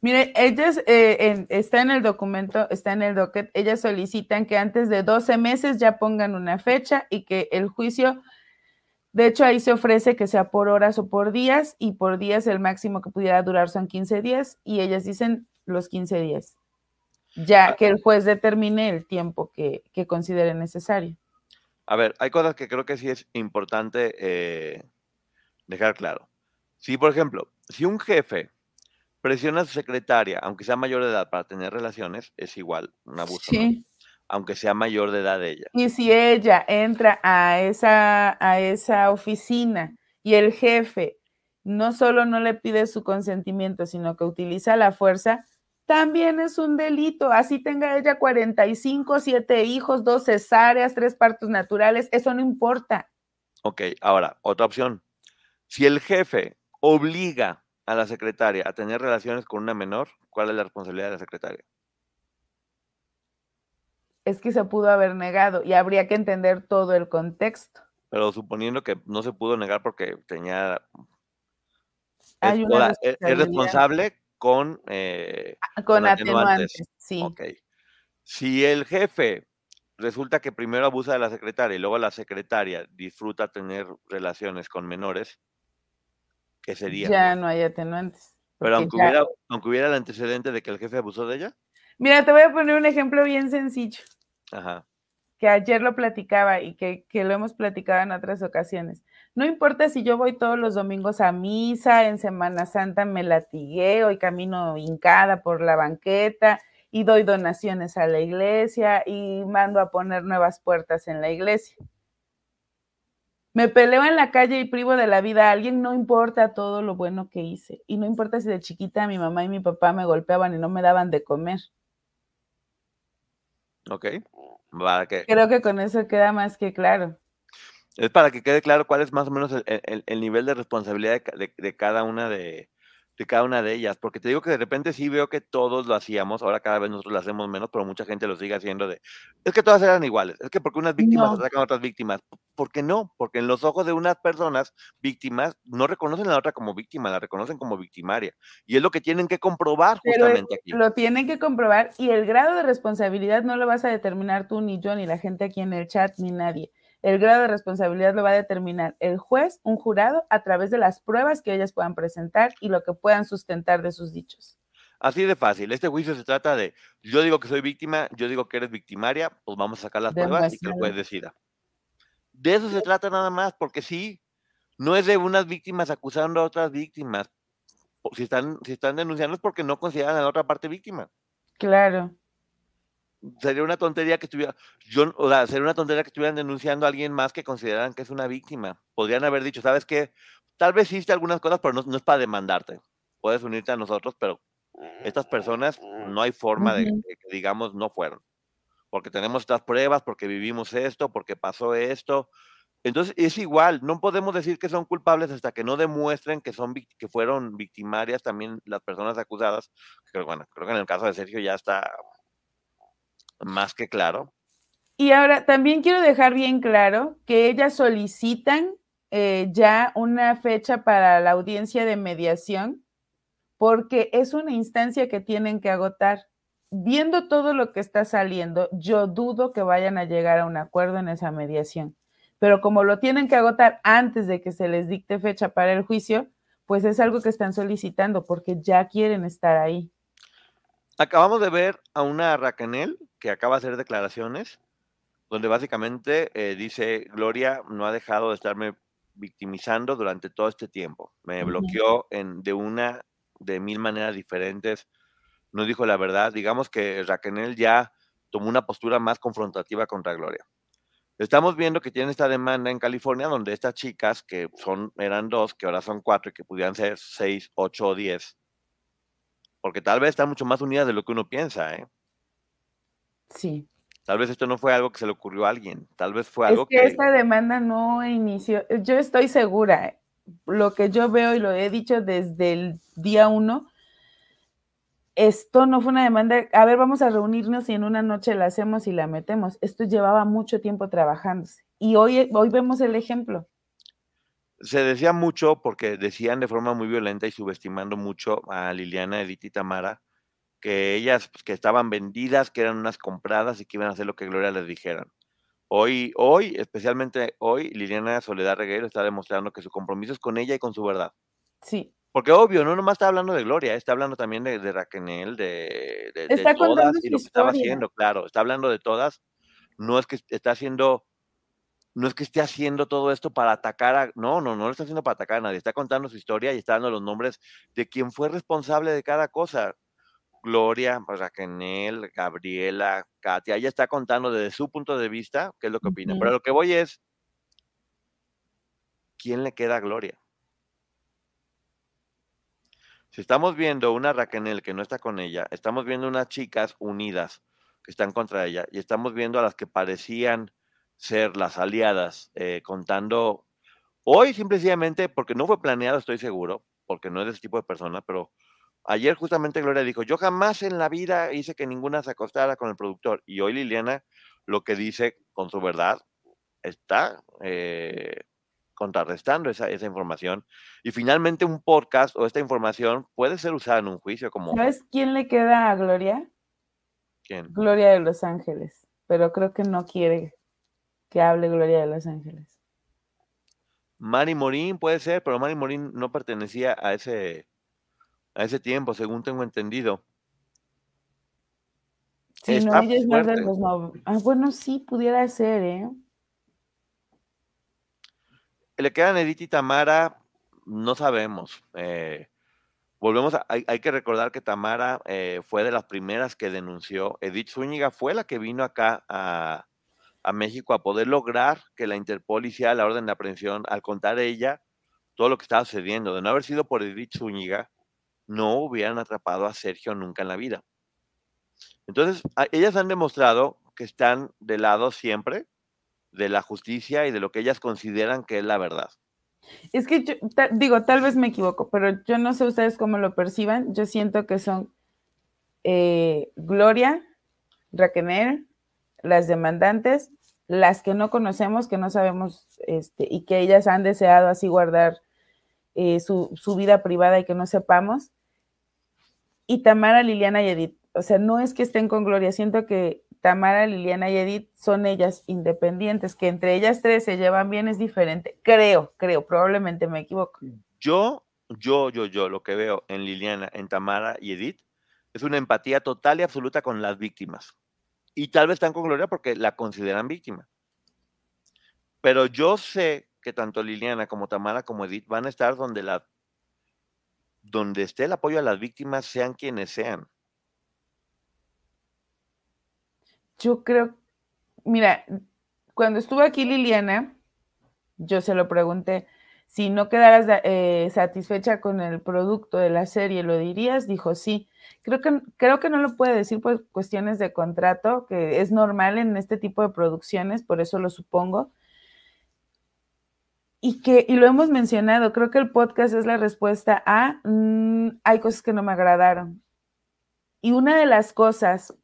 Mire, ellas, eh, está en el documento, está en el docket, ellas solicitan que antes de 12 meses ya pongan una fecha y que el juicio de hecho, ahí se ofrece que sea por horas o por días, y por días el máximo que pudiera durar son 15 días, y ellas dicen los 15 días, ya ah, que el juez determine el tiempo que, considere necesario. A ver, hay cosas que creo que sí es importante eh, dejar claro. Si, por ejemplo, si un jefe presiona a su secretaria, aunque sea mayor de edad, para tener relaciones, es igual un abuso. Sí aunque sea mayor de edad ella. Y si ella entra a esa, a esa oficina y el jefe no solo no le pide su consentimiento, sino que utiliza la fuerza, también es un delito. Así tenga ella 45, 7 hijos, dos cesáreas, tres partos naturales, eso no importa. Ok, ahora, otra opción. Si el jefe obliga a la secretaria a tener relaciones con una menor, ¿cuál es la responsabilidad de la secretaria? es que se pudo haber negado y habría que entender todo el contexto. Pero suponiendo que no se pudo negar porque tenía... es, responsable con... Eh, ah, con, atenuantes. sí. Si el jefe resulta que primero abusa de la secretaria y luego la secretaria disfruta tener relaciones con menores, ¿qué sería? Ya no hay atenuantes. Pero aunque, hubiera, aunque hubiera el antecedente de que el jefe abusó de ella. Mira, te voy a poner un ejemplo bien sencillo. Ajá. Que ayer lo platicaba y que, lo hemos platicado en otras ocasiones. No importa si yo voy todos los domingos a misa, en Semana Santa me latigueo y camino hincada por la banqueta y doy donaciones a la iglesia y mando a poner nuevas puertas en la iglesia. Me peleo en la calle y privo de la vida a alguien, no importa todo lo bueno que hice. Y no importa si de chiquita mi mamá y mi papá me golpeaban y no me daban de comer. Ok. Creo que con eso queda más que claro. Es para que quede claro cuál es más o menos el, nivel de responsabilidad de, cada una de, de cada una de ellas, porque te digo que de repente sí veo que todos lo hacíamos, ahora cada vez nosotros lo hacemos menos, pero mucha gente lo sigue haciendo de, es que todas eran iguales, es que porque unas víctimas atacan a otras víctimas, ¿por qué no? Porque en los ojos de unas personas víctimas no reconocen a la otra como víctima, la reconocen como victimaria, y es lo que tienen que comprobar justamente aquí. Lo tienen que comprobar y el grado de responsabilidad no lo vas a determinar tú, ni yo, ni la gente aquí en el chat, ni nadie el grado de responsabilidad lo va a determinar el juez, un jurado, a través de las pruebas que ellas puedan presentar y lo que puedan sustentar de sus dichos. Así de fácil. Este juicio se trata de, yo digo que soy víctima, yo digo que eres victimaria, pues vamos a sacar las pruebas y que el juez decida. De eso se trata nada más, porque sí, no es de unas víctimas acusando a otras víctimas. Si están, si están denunciando es porque no consideran a la otra parte víctima. Claro sería una tontería que estuviera, yo, o sea, sería una tontería que estuvieran denunciando a alguien más que consideran que es una víctima. Podrían haber dicho, ¿sabes qué? Tal vez hiciste algunas cosas, pero no, es para demandarte. Puedes unirte a nosotros, pero estas personas no hay forma de, que digamos no fueron. Porque tenemos estas pruebas, porque vivimos esto, porque pasó esto. Entonces es igual, no podemos decir que son culpables hasta que no demuestren que son que fueron victimarias también las personas acusadas. Pero bueno, creo que en el caso de Sergio ya está más que claro. Y ahora también quiero dejar bien claro que ellas solicitan eh, ya una fecha para la audiencia de mediación porque es una instancia que tienen que agotar. Viendo todo lo que está saliendo, yo dudo que vayan a llegar a un acuerdo en esa mediación. Pero como lo tienen que agotar antes de que se les dicte fecha para el juicio, pues es algo que están solicitando porque ya quieren estar ahí. Acabamos de ver a una Raquenel que acaba de hacer declaraciones donde básicamente eh, dice, Gloria no ha dejado de estarme victimizando durante todo este tiempo. Me bloqueó en, de una, de mil maneras diferentes. No dijo la verdad. Digamos que Raquenel ya tomó una postura más confrontativa contra Gloria. Estamos viendo que tiene esta demanda en California donde estas chicas, que son, eran dos, que ahora son cuatro y que pudieran ser seis, ocho o diez, porque tal vez están mucho más unidas de lo que uno piensa, ¿eh? Sí. Tal vez esto no fue algo que se le ocurrió a alguien, tal vez fue algo que, que... esta demanda no inició, yo estoy segura, ¿eh? lo que yo veo y lo he dicho desde el día uno, esto no fue una demanda, a ver, vamos a reunirnos y en una noche la hacemos y la metemos. Esto llevaba mucho tiempo trabajándose. Y hoy, hoy vemos el ejemplo. Se decía mucho porque decían de forma muy violenta y subestimando mucho a Liliana, Edith y Tamara, que ellas pues, que estaban vendidas, que eran unas compradas y que iban a hacer lo que Gloria les dijeran. Hoy, hoy, especialmente hoy, Liliana Soledad Reguero está demostrando que su compromiso es con ella y con su verdad. Sí. Porque obvio, no nomás está hablando de Gloria, está hablando también de, de Raquel, de, de, de todas y lo que estaba haciendo, claro, está hablando de todas. No es que está haciendo, no es que esté haciendo todo esto para atacar a, no, no, no lo está haciendo para atacar a nadie, está contando su historia y está dando los nombres de quien fue responsable de cada cosa. Gloria, Raquel, Gabriela, Katia, ella está contando desde su punto de vista qué es lo que opina. Pero lo que voy es, ¿quién le queda a Gloria? Si estamos viendo una Raquel que no está con ella, estamos viendo unas chicas unidas que están contra ella y estamos viendo a las que parecían ser las aliadas eh, contando hoy simplemente porque no fue planeado, estoy seguro, porque no es de ese tipo de persona, pero ayer justamente Gloria dijo, yo jamás en la vida hice que ninguna se acostara con el productor y hoy Liliana lo que dice con su verdad está eh, contrarrestando esa, esa información. Y finalmente un podcast o esta información puede ser usada en un juicio como... ¿Sabes quién le queda a Gloria? ¿Quién? Gloria de Los Ángeles, pero creo que no quiere que hable Gloria de Los Ángeles. Mari Morín puede ser, pero Mari Morín no pertenecía a ese, a ese tiempo, según tengo entendido. Sí, no, ella es más de los ah, bueno, sí, pudiera ser, ¿eh? le quedan Edith y Tamara, no sabemos. Eh, volvemos a, hay, que recordar que Tamara eh, fue de las primeras que denunció. Edith Zúñiga fue la que vino acá a, México a poder lograr que la Interpol hiciera la orden de aprehensión al contar ella todo lo que estaba sucediendo. De no haber sido por Edith Zúñiga, no hubieran atrapado a Sergio nunca en la vida. Entonces, ellas han demostrado que están de lado siempre de la justicia y de lo que ellas consideran que es la verdad. Es que yo, digo, tal vez me equivoco, pero yo no sé ustedes cómo lo perciban. Yo siento que son eh, Gloria, Raquener, las demandantes, las que no conocemos, que no sabemos, este, y que ellas han deseado así guardar eh, su, su, vida privada y que no sepamos. Y Tamara, Liliana y Edith. O sea, no es que estén con Gloria, siento que Tamara, Liliana y Edith son ellas independientes, que entre ellas tres se llevan bien es diferente. Creo, creo, probablemente me equivoco. Yo, yo, yo, yo, lo que veo en Liliana, en Tamara y Edith es una empatía total y absoluta con las víctimas. Y tal vez están con Gloria porque la consideran víctima. Pero yo sé que tanto Liliana como Tamara como Edith van a estar donde la donde esté el apoyo a las víctimas, sean quienes sean. Yo creo, mira, cuando estuvo aquí Liliana, yo se lo pregunté, si no quedaras eh, satisfecha con el producto de la serie, ¿lo dirías? Dijo sí. Creo que, creo que no lo puede decir por cuestiones de contrato, que es normal en este tipo de producciones, por eso lo supongo. Y que, y lo hemos mencionado, creo que el podcast es la respuesta a, mm, hay cosas que no me agradaron. Y una de las cosas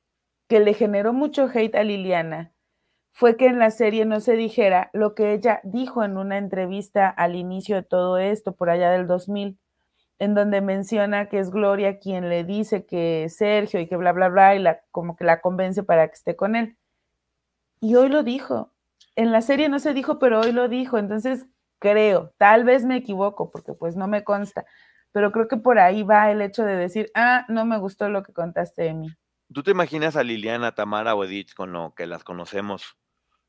que le generó mucho hate a Liliana fue que en la serie no se dijera lo que ella dijo en una entrevista al inicio de todo esto, por allá del 2000, en donde menciona que es Gloria quien le dice que Sergio y que bla, bla, bla, y la, como que la convence para que esté con él. Y hoy lo dijo. En la serie no se dijo, pero hoy lo dijo. Entonces, creo, tal vez me equivoco, porque pues no me consta, pero creo que por ahí va el hecho de decir, ah, no me gustó lo que contaste de mí. ¿Tú te imaginas a Liliana, Tamara o Edith con lo que las conocemos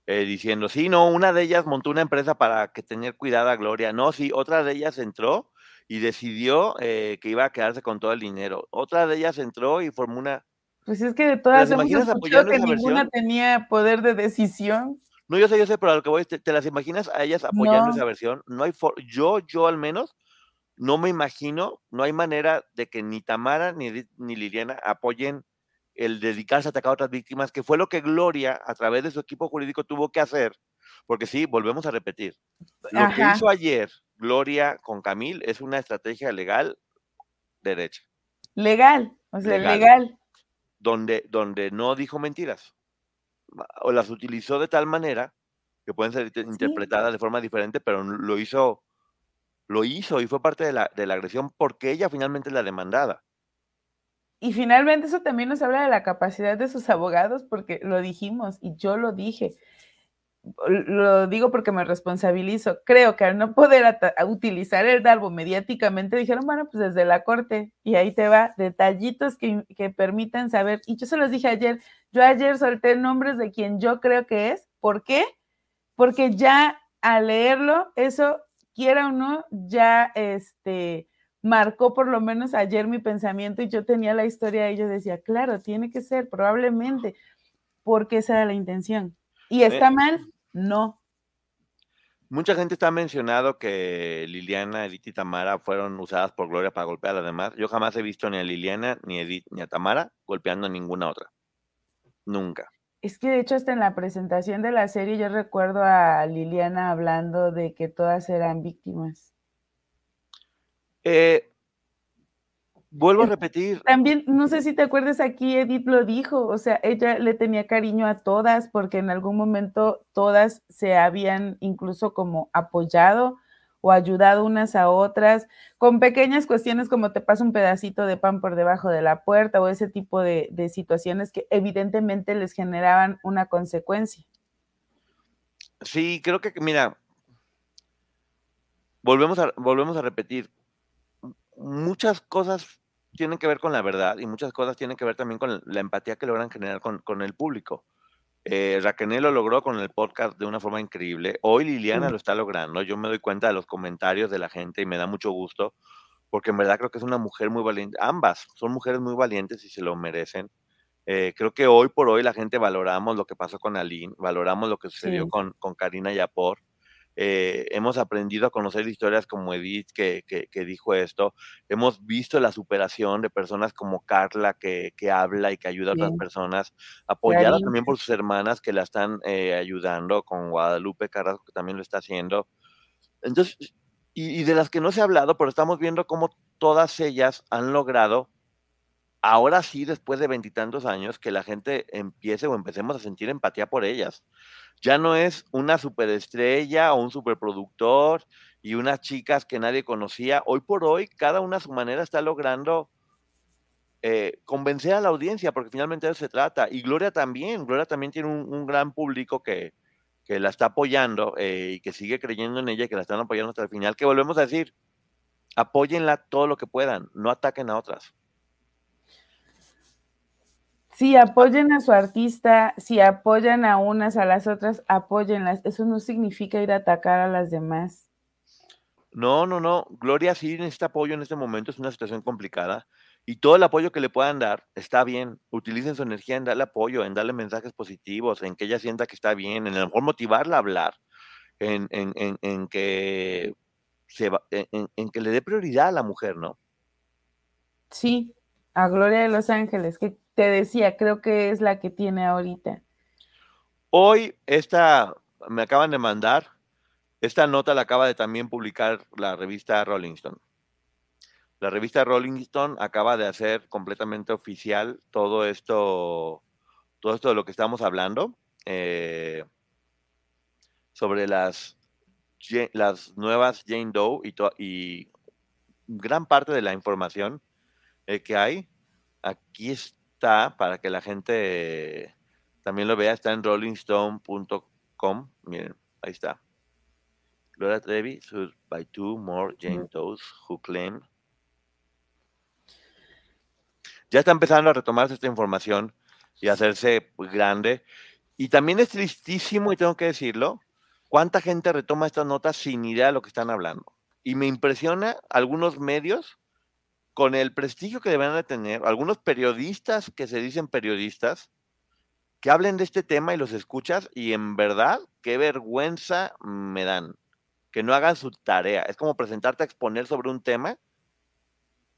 eh, diciendo, sí, no, una de ellas montó una empresa para que tener cuidada Gloria, no, sí, otra de ellas entró y decidió eh, que iba a quedarse con todo el dinero, otra de ellas entró y formó una... Pues es que de todas hemos escuchado que ninguna tenía poder de decisión. No, yo sé, yo sé, pero a lo que voy, ¿te, te las imaginas a ellas apoyando esa versión? No hay yo, yo al menos, no me imagino, no hay manera de que ni Tamara ni, ni Liliana apoyen el dedicarse a atacar a otras víctimas, que fue lo que Gloria, a través de su equipo jurídico, tuvo que hacer. Porque sí, volvemos a repetir. Lo que hizo ayer Gloria con Camil es una estrategia legal derecha. Legal, o sea, legal. Donde, donde no dijo mentiras o las utilizó de tal manera que pueden ser interpretadas de forma diferente, pero lo hizo, lo hizo y fue parte de la, de la agresión porque ella finalmente es la demandada. Y finalmente eso también nos habla de la capacidad de sus abogados, porque lo dijimos y yo lo dije. Lo digo porque me responsabilizo. Creo que al no poder utilizar el darbo mediáticamente, dijeron, bueno, pues desde la corte, y ahí te va, detallitos que, que permitan saber. Y yo se los dije ayer, yo ayer solté nombres de quien yo creo que es. ¿Por qué? Porque ya al leerlo, eso, quiera o no, ya este, marcó por lo menos ayer mi pensamiento y yo tenía la historia y yo decía, claro, tiene que ser, probablemente, porque esa era la intención. ¿Y está mal? No. Mucha gente está mencionado que Liliana, Edith y Tamara fueron usadas por Gloria para golpear a las demás. Yo jamás he visto ni a Liliana, ni a Edith, ni a Tamara golpeando a ninguna otra. Nunca. Es que de hecho hasta en la presentación de la serie yo recuerdo a Liliana hablando de que todas eran víctimas. Eh, vuelvo a repetir. También, no sé si te acuerdas aquí, Edith lo dijo, o sea, ella le tenía cariño a todas porque en algún momento todas se habían incluso como apoyado o ayudado unas a otras, con pequeñas cuestiones como te pasa un pedacito de pan por debajo de la puerta o ese tipo de, situaciones que evidentemente les generaban una consecuencia. Sí, creo que, mira, volvemos a, volvemos a repetir, muchas cosas tienen que ver con la verdad y muchas cosas tienen que ver también con la empatía que logran generar con, con el público. Eh, Raquel lo logró con el podcast de una forma increíble. Hoy Liliana lo está logrando. Yo me doy cuenta de los comentarios de la gente y me da mucho gusto porque en verdad creo que es una mujer muy valiente. Ambas son mujeres muy valientes y se lo merecen. Eh, creo que hoy por hoy la gente valoramos lo que pasó con Aline, valoramos lo que sucedió con, con Karina Yapor. Eh, hemos aprendido a conocer historias como Edith que, que, dijo esto, hemos visto la superación de personas como Carla que, que habla y que ayuda a otras personas, apoyada también por sus hermanas que la están eh, ayudando, con Guadalupe Carrasco que también lo está haciendo. Entonces, y, y de las que no se ha hablado, pero estamos viendo cómo todas ellas han logrado ahora sí, después de veintitantos años, que la gente empiece o empecemos a sentir empatía por ellas. Ya no es una superestrella o un superproductor y unas chicas que nadie conocía. Hoy por hoy, cada una a su manera está logrando eh, convencer a la audiencia, porque finalmente de eso se trata. Y Gloria también, Gloria también tiene un, gran público que, que, la está apoyando eh, y que sigue creyendo en ella y que la están apoyando hasta el final. Que volvemos a decir, apóyenla todo lo que puedan, no ataquen a otras. Si apoyen a su artista, si apoyan a unas a las otras, apóyenlas. Eso no significa ir a atacar a las demás. No, no, no. Gloria sí necesita apoyo en este momento, es una situación complicada. Y todo el apoyo que le puedan dar está bien. Utilicen su energía en darle apoyo, en darle mensajes positivos, en que ella sienta que está bien, en a lo mejor motivarla a hablar, en, en, en, en que se va, en, que le dé prioridad a la mujer, ¿no? Sí, a Gloria de Los Ángeles, que te decía, creo que es la que tiene ahorita. Hoy, esta, me acaban de mandar, esta nota la acaba de también publicar la revista Rolling Stone. La revista Rolling Stone acaba de hacer completamente oficial todo esto, todo esto de lo que estamos hablando. eh, sobre las, las nuevas Jane Doe y, y gran parte de la información eh, que hay. Aquí está para que la gente también lo vea. Está en rollingstone.com. Miren, ahí está. Gloria Trevi by two more Jane Does who claim. Ya está empezando a retomarse esta información y hacerse grande. Y también es tristísimo, y tengo que decirlo, cuánta gente retoma estas notas sin idea de lo que están hablando. Y me impresiona algunos medios con el prestigio que deben de tener, algunos periodistas que se dicen periodistas, que hablen de este tema y los escuchas y en verdad, qué vergüenza me dan que no hagan su tarea. Es como presentarte a exponer sobre un tema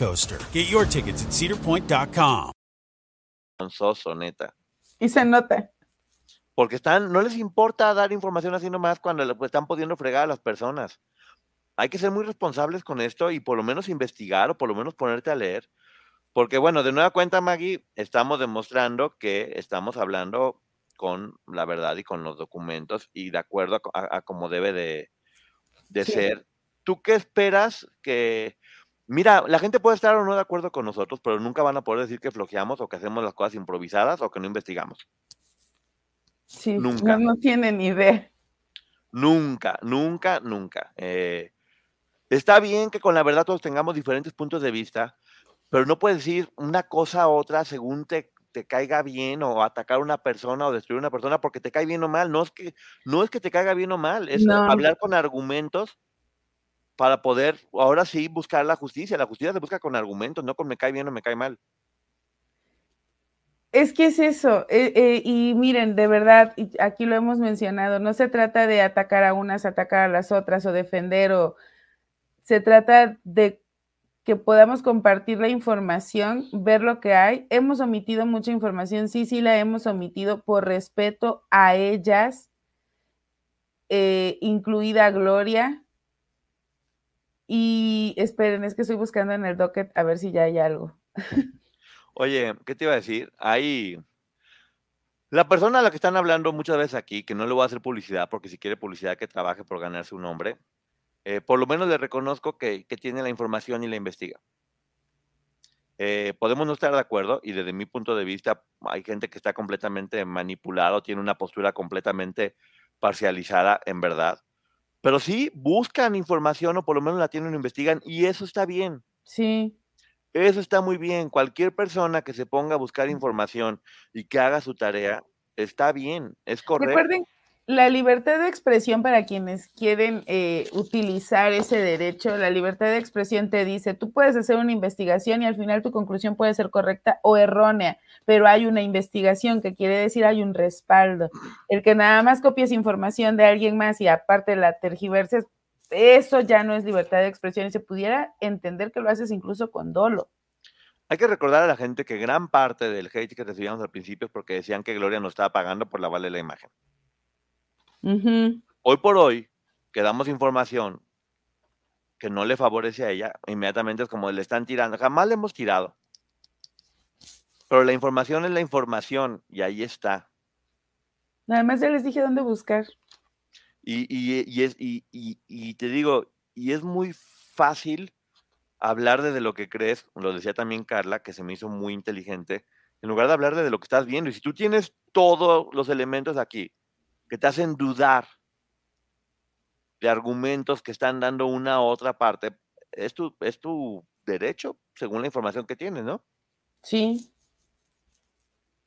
coaster. Get your tickets at cedarpoint.com. Neta. Y se nota. Porque están, no les importa dar información así nomás cuando le, pues, están pudiendo fregar a las personas. Hay que ser muy responsables con esto y por lo menos investigar o por lo menos ponerte a leer. Porque bueno, de nueva cuenta, Maggie, estamos demostrando que estamos hablando con la verdad y con los documentos y de acuerdo a, a, como debe de, de sí. ser. ¿Tú qué esperas que... Mira, la gente puede estar o no de acuerdo con nosotros, pero nunca van a poder decir que flojeamos o que hacemos las cosas improvisadas o que no investigamos. Sí, nunca. No, no tienen idea. Nunca, nunca, nunca. Eh, está bien que con la verdad todos tengamos diferentes puntos de vista, pero no puedes decir una cosa u otra según te, te caiga bien o atacar a una persona o destruir a una persona porque te cae bien o mal. No es que, no es que te caiga bien o mal, es no. hablar con argumentos para poder, ahora sí, buscar la justicia. La justicia se busca con argumentos, no con me cae bien o me cae mal. Es que es eso, eh, eh, y miren, de verdad, aquí lo hemos mencionado, no se trata de atacar a unas, atacar a las otras o defender, o se trata de que podamos compartir la información, ver lo que hay. Hemos omitido mucha información, sí, sí la hemos omitido por respeto a ellas, eh, incluida Gloria. Y esperen, es que estoy buscando en el docket a ver si ya hay algo. Oye, ¿qué te iba a decir? Hay la persona a la que están hablando muchas veces aquí, que no le voy a hacer publicidad, porque si quiere publicidad que trabaje por ganarse un nombre, eh, por lo menos le reconozco que, que, tiene la información y la investiga. Eh, podemos no estar de acuerdo y desde mi punto de vista hay gente que está completamente manipulado, tiene una postura completamente parcializada en verdad, pero sí buscan información o por lo menos la tienen o investigan y eso está bien. Sí. Eso está muy bien. Cualquier persona que se ponga a buscar información y que haga su tarea, está bien, es correcto. Recuerden, la libertad de expresión para quienes quieren eh, utilizar ese derecho, la libertad de expresión te dice, tú puedes hacer una investigación y al final tu conclusión puede ser correcta o errónea, pero hay una investigación que quiere decir hay un respaldo. El que nada más copies información de alguien más y aparte la tergiverses, eso ya no es libertad de expresión y se pudiera entender que lo haces incluso con dolo. Hay que recordar a la gente que gran parte del hate que recibíamos al principio es porque decían que Gloria nos estaba pagando por lavarle la imagen. Uh -huh. Hoy por hoy, que damos información que no le favorece a ella, inmediatamente es como le están tirando. Jamás le hemos tirado. Pero la información es la información y ahí está. Además ya les dije dónde buscar. Y, y, y, es, y, y, te digo, y es muy fácil hablar desde lo que crees, lo decía también Carla, que se me hizo muy inteligente, en lugar de hablar desde lo que estás viendo. Y si tú tienes todos los elementos aquí que te hacen dudar de argumentos que están dando una u otra parte, es tu, es tu derecho, según la información que tienes, ¿no? Sí.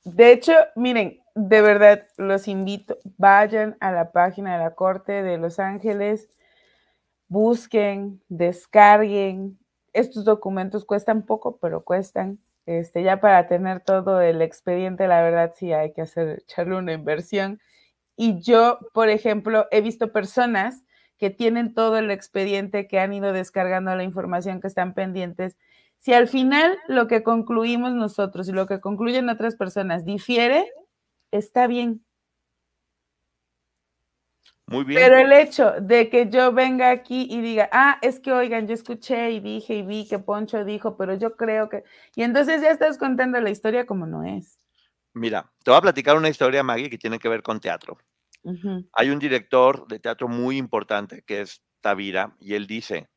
De hecho, miren, de verdad los invito, vayan a la página de la Corte de Los Ángeles, busquen, descarguen. Estos documentos cuestan poco, pero cuestan. Este, ya para tener todo el expediente, la verdad sí hay que hacer, echarle una inversión. Y yo, por ejemplo, he visto personas que tienen todo el expediente, que han ido descargando la información, que están pendientes. Si al final lo que concluimos nosotros y lo que concluyen otras personas difiere, está bien. Muy bien. Pero el hecho de que yo venga aquí y diga, ah, es que oigan, yo escuché y dije y vi que Poncho dijo, pero yo creo que. Y entonces ya estás contando la historia como no es. Mira, te voy a platicar una historia, Maggie, que tiene que ver con teatro. Hay un director de teatro muy importante que es Tavira y él dice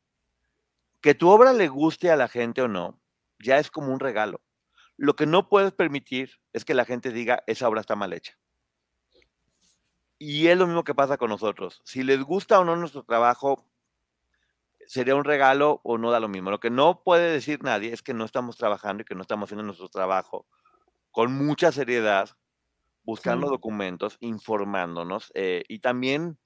que tu obra le guste a la gente o no, ya es como un regalo. Lo que no puedes permitir es que la gente diga esa obra está mal hecha. Y es lo mismo que pasa con nosotros. Si les gusta o no nuestro trabajo, sería un regalo o no da lo mismo. Lo que no puede decir nadie es que no estamos trabajando y que no estamos haciendo nuestro trabajo con mucha seriedad, buscando Sí. documentos, informándonos eh, y también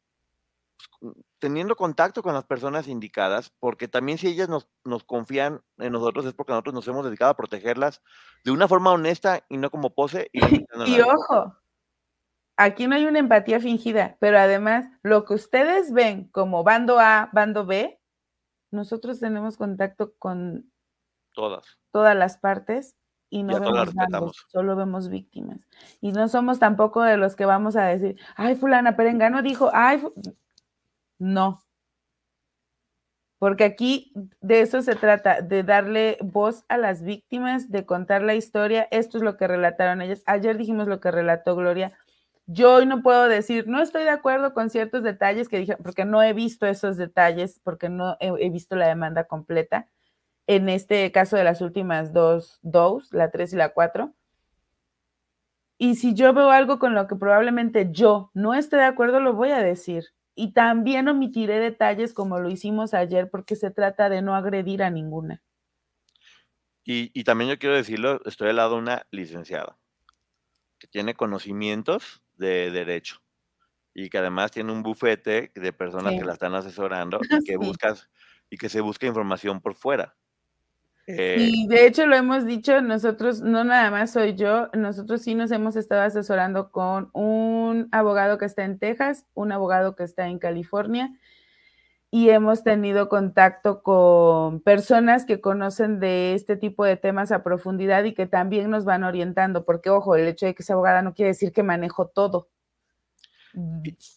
pues, teniendo contacto con las personas indicadas, porque también si ellas nos, nos confían en nosotros es porque nosotros nos hemos dedicado a protegerlas de una forma honesta y no como pose. Y, Y ojo, aquí no hay una empatía fingida, pero además lo que ustedes ven como bando A, bando B, nosotros tenemos contacto con Todas. todas las partes y no vemos respetamos. solo vemos víctimas. Y no somos tampoco de los que vamos a decir, ay, fulana Perengano dijo, ay, fu-". no. Porque aquí de eso se trata, de darle voz a las víctimas, de contar la historia. Esto es lo que relataron ellas. Ayer dijimos lo que relató Gloria. Yo hoy no puedo decir, no estoy de acuerdo con ciertos detalles que dije, porque no he visto esos detalles, porque no he, he visto la demanda completa. En este caso de las últimas dos, dos, la tres y la cuatro. Y si yo veo algo con lo que probablemente yo no esté de acuerdo, lo voy a decir. Y también omitiré detalles como lo hicimos ayer, porque se trata de no agredir a ninguna. Y, y también yo quiero decirlo, estoy al lado de una licenciada que tiene conocimientos de derecho y que además tiene un bufete de personas Sí. que la están asesorando y que Sí. buscas y que se busca información por fuera. Eh, Y de hecho lo hemos dicho, nosotros, no nada más soy yo, nosotros sí nos hemos estado asesorando con un abogado que está en Texas, un abogado que está en California, y hemos tenido contacto con personas que conocen de este tipo de temas a profundidad y que también nos van orientando, porque ojo, el hecho de que sea abogada no quiere decir que manejo todo.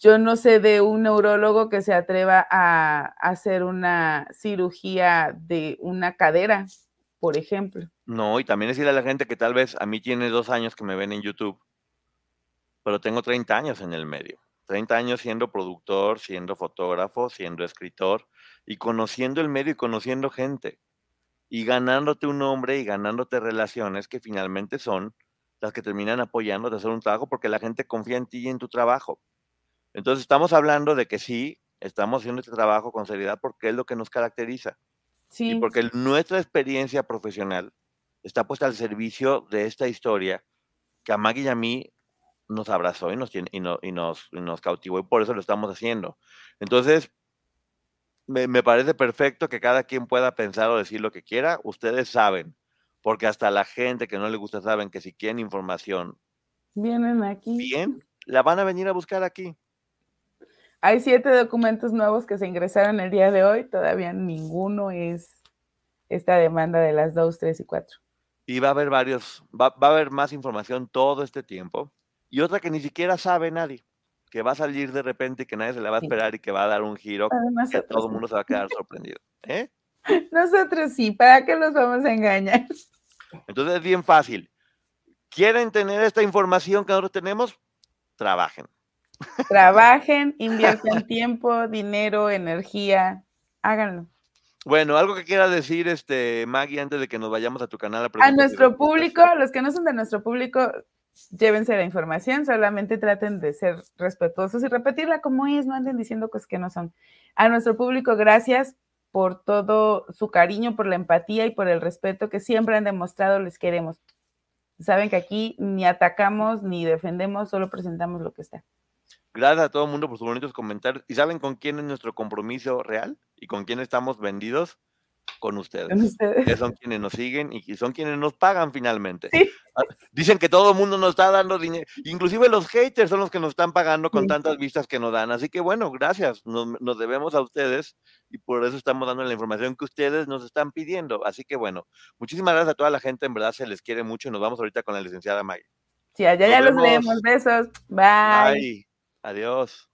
Yo no sé de un neurólogo que se atreva a hacer una cirugía de una cadera, por ejemplo. No, y también decirle a la gente que tal vez a mí tiene dos años que me ven en YouTube, pero tengo 30 años en el medio. 30 años siendo productor, siendo fotógrafo, siendo escritor y conociendo el medio y conociendo gente y ganándote un nombre y ganándote relaciones que finalmente son las que terminan apoyando de hacer un trabajo porque la gente confía en ti y en tu trabajo. Entonces estamos hablando de que sí, estamos haciendo este trabajo con seriedad porque es lo que nos caracteriza. Sí. Y porque nuestra experiencia profesional está puesta al servicio de esta historia que a Maggie y a mí nos abrazó y nos, tiene, y, no, y nos, y nos cautivó y por eso lo estamos haciendo. Entonces, me, me, parece perfecto que cada quien pueda pensar o decir lo que quiera. Ustedes saben, porque hasta la gente que no le gusta saben que si quieren información vienen aquí. Bien, la van a venir a buscar aquí. Hay siete documentos nuevos que se ingresaron el día de hoy, todavía ninguno es esta demanda de las dos, tres y cuatro. Y va a haber varios, va, va, a haber más información todo este tiempo. Y otra que ni siquiera sabe nadie, que va a salir de repente y que nadie se la va a esperar sí. y que va a dar un giro Además, que todo el mundo se va a quedar sorprendido. ¿eh? Nosotros sí, ¿para qué los vamos a engañar? Entonces es bien fácil. ¿Quieren tener esta información que nosotros tenemos? Trabajen. Trabajen, inviertan tiempo, dinero, energía, háganlo. Bueno, algo que quieras decir, este, Maggie, antes de que nos vayamos a tu canal. A, a nuestro público, los que no son de nuestro público, llévense la información, solamente traten de ser respetuosos y repetirla como es, no anden diciendo cosas que no son. A nuestro público, gracias por todo su cariño, por la empatía y por el respeto que siempre han demostrado, les queremos. Saben que aquí ni atacamos ni defendemos, solo presentamos lo que está. Gracias a todo el mundo por sus bonitos comentarios. ¿Y saben con quién es nuestro compromiso real? ¿Y con quién estamos vendidos? Con ustedes. Con ustedes. Que son quienes nos siguen y que son quienes nos pagan finalmente. Sí. Ah, Dicen que todo el mundo nos está dando dinero, inclusive los haters son los que nos están pagando con Sí. tantas vistas que nos dan. Así que bueno, gracias, nos, nos debemos a ustedes y por eso estamos dando la información que ustedes nos están pidiendo. Así que bueno, muchísimas gracias a toda la gente, en verdad se les quiere mucho y nos vamos ahorita con la licenciada Maggie. Sí, allá ya los leemos. Besos. Bye. Bye. Adiós.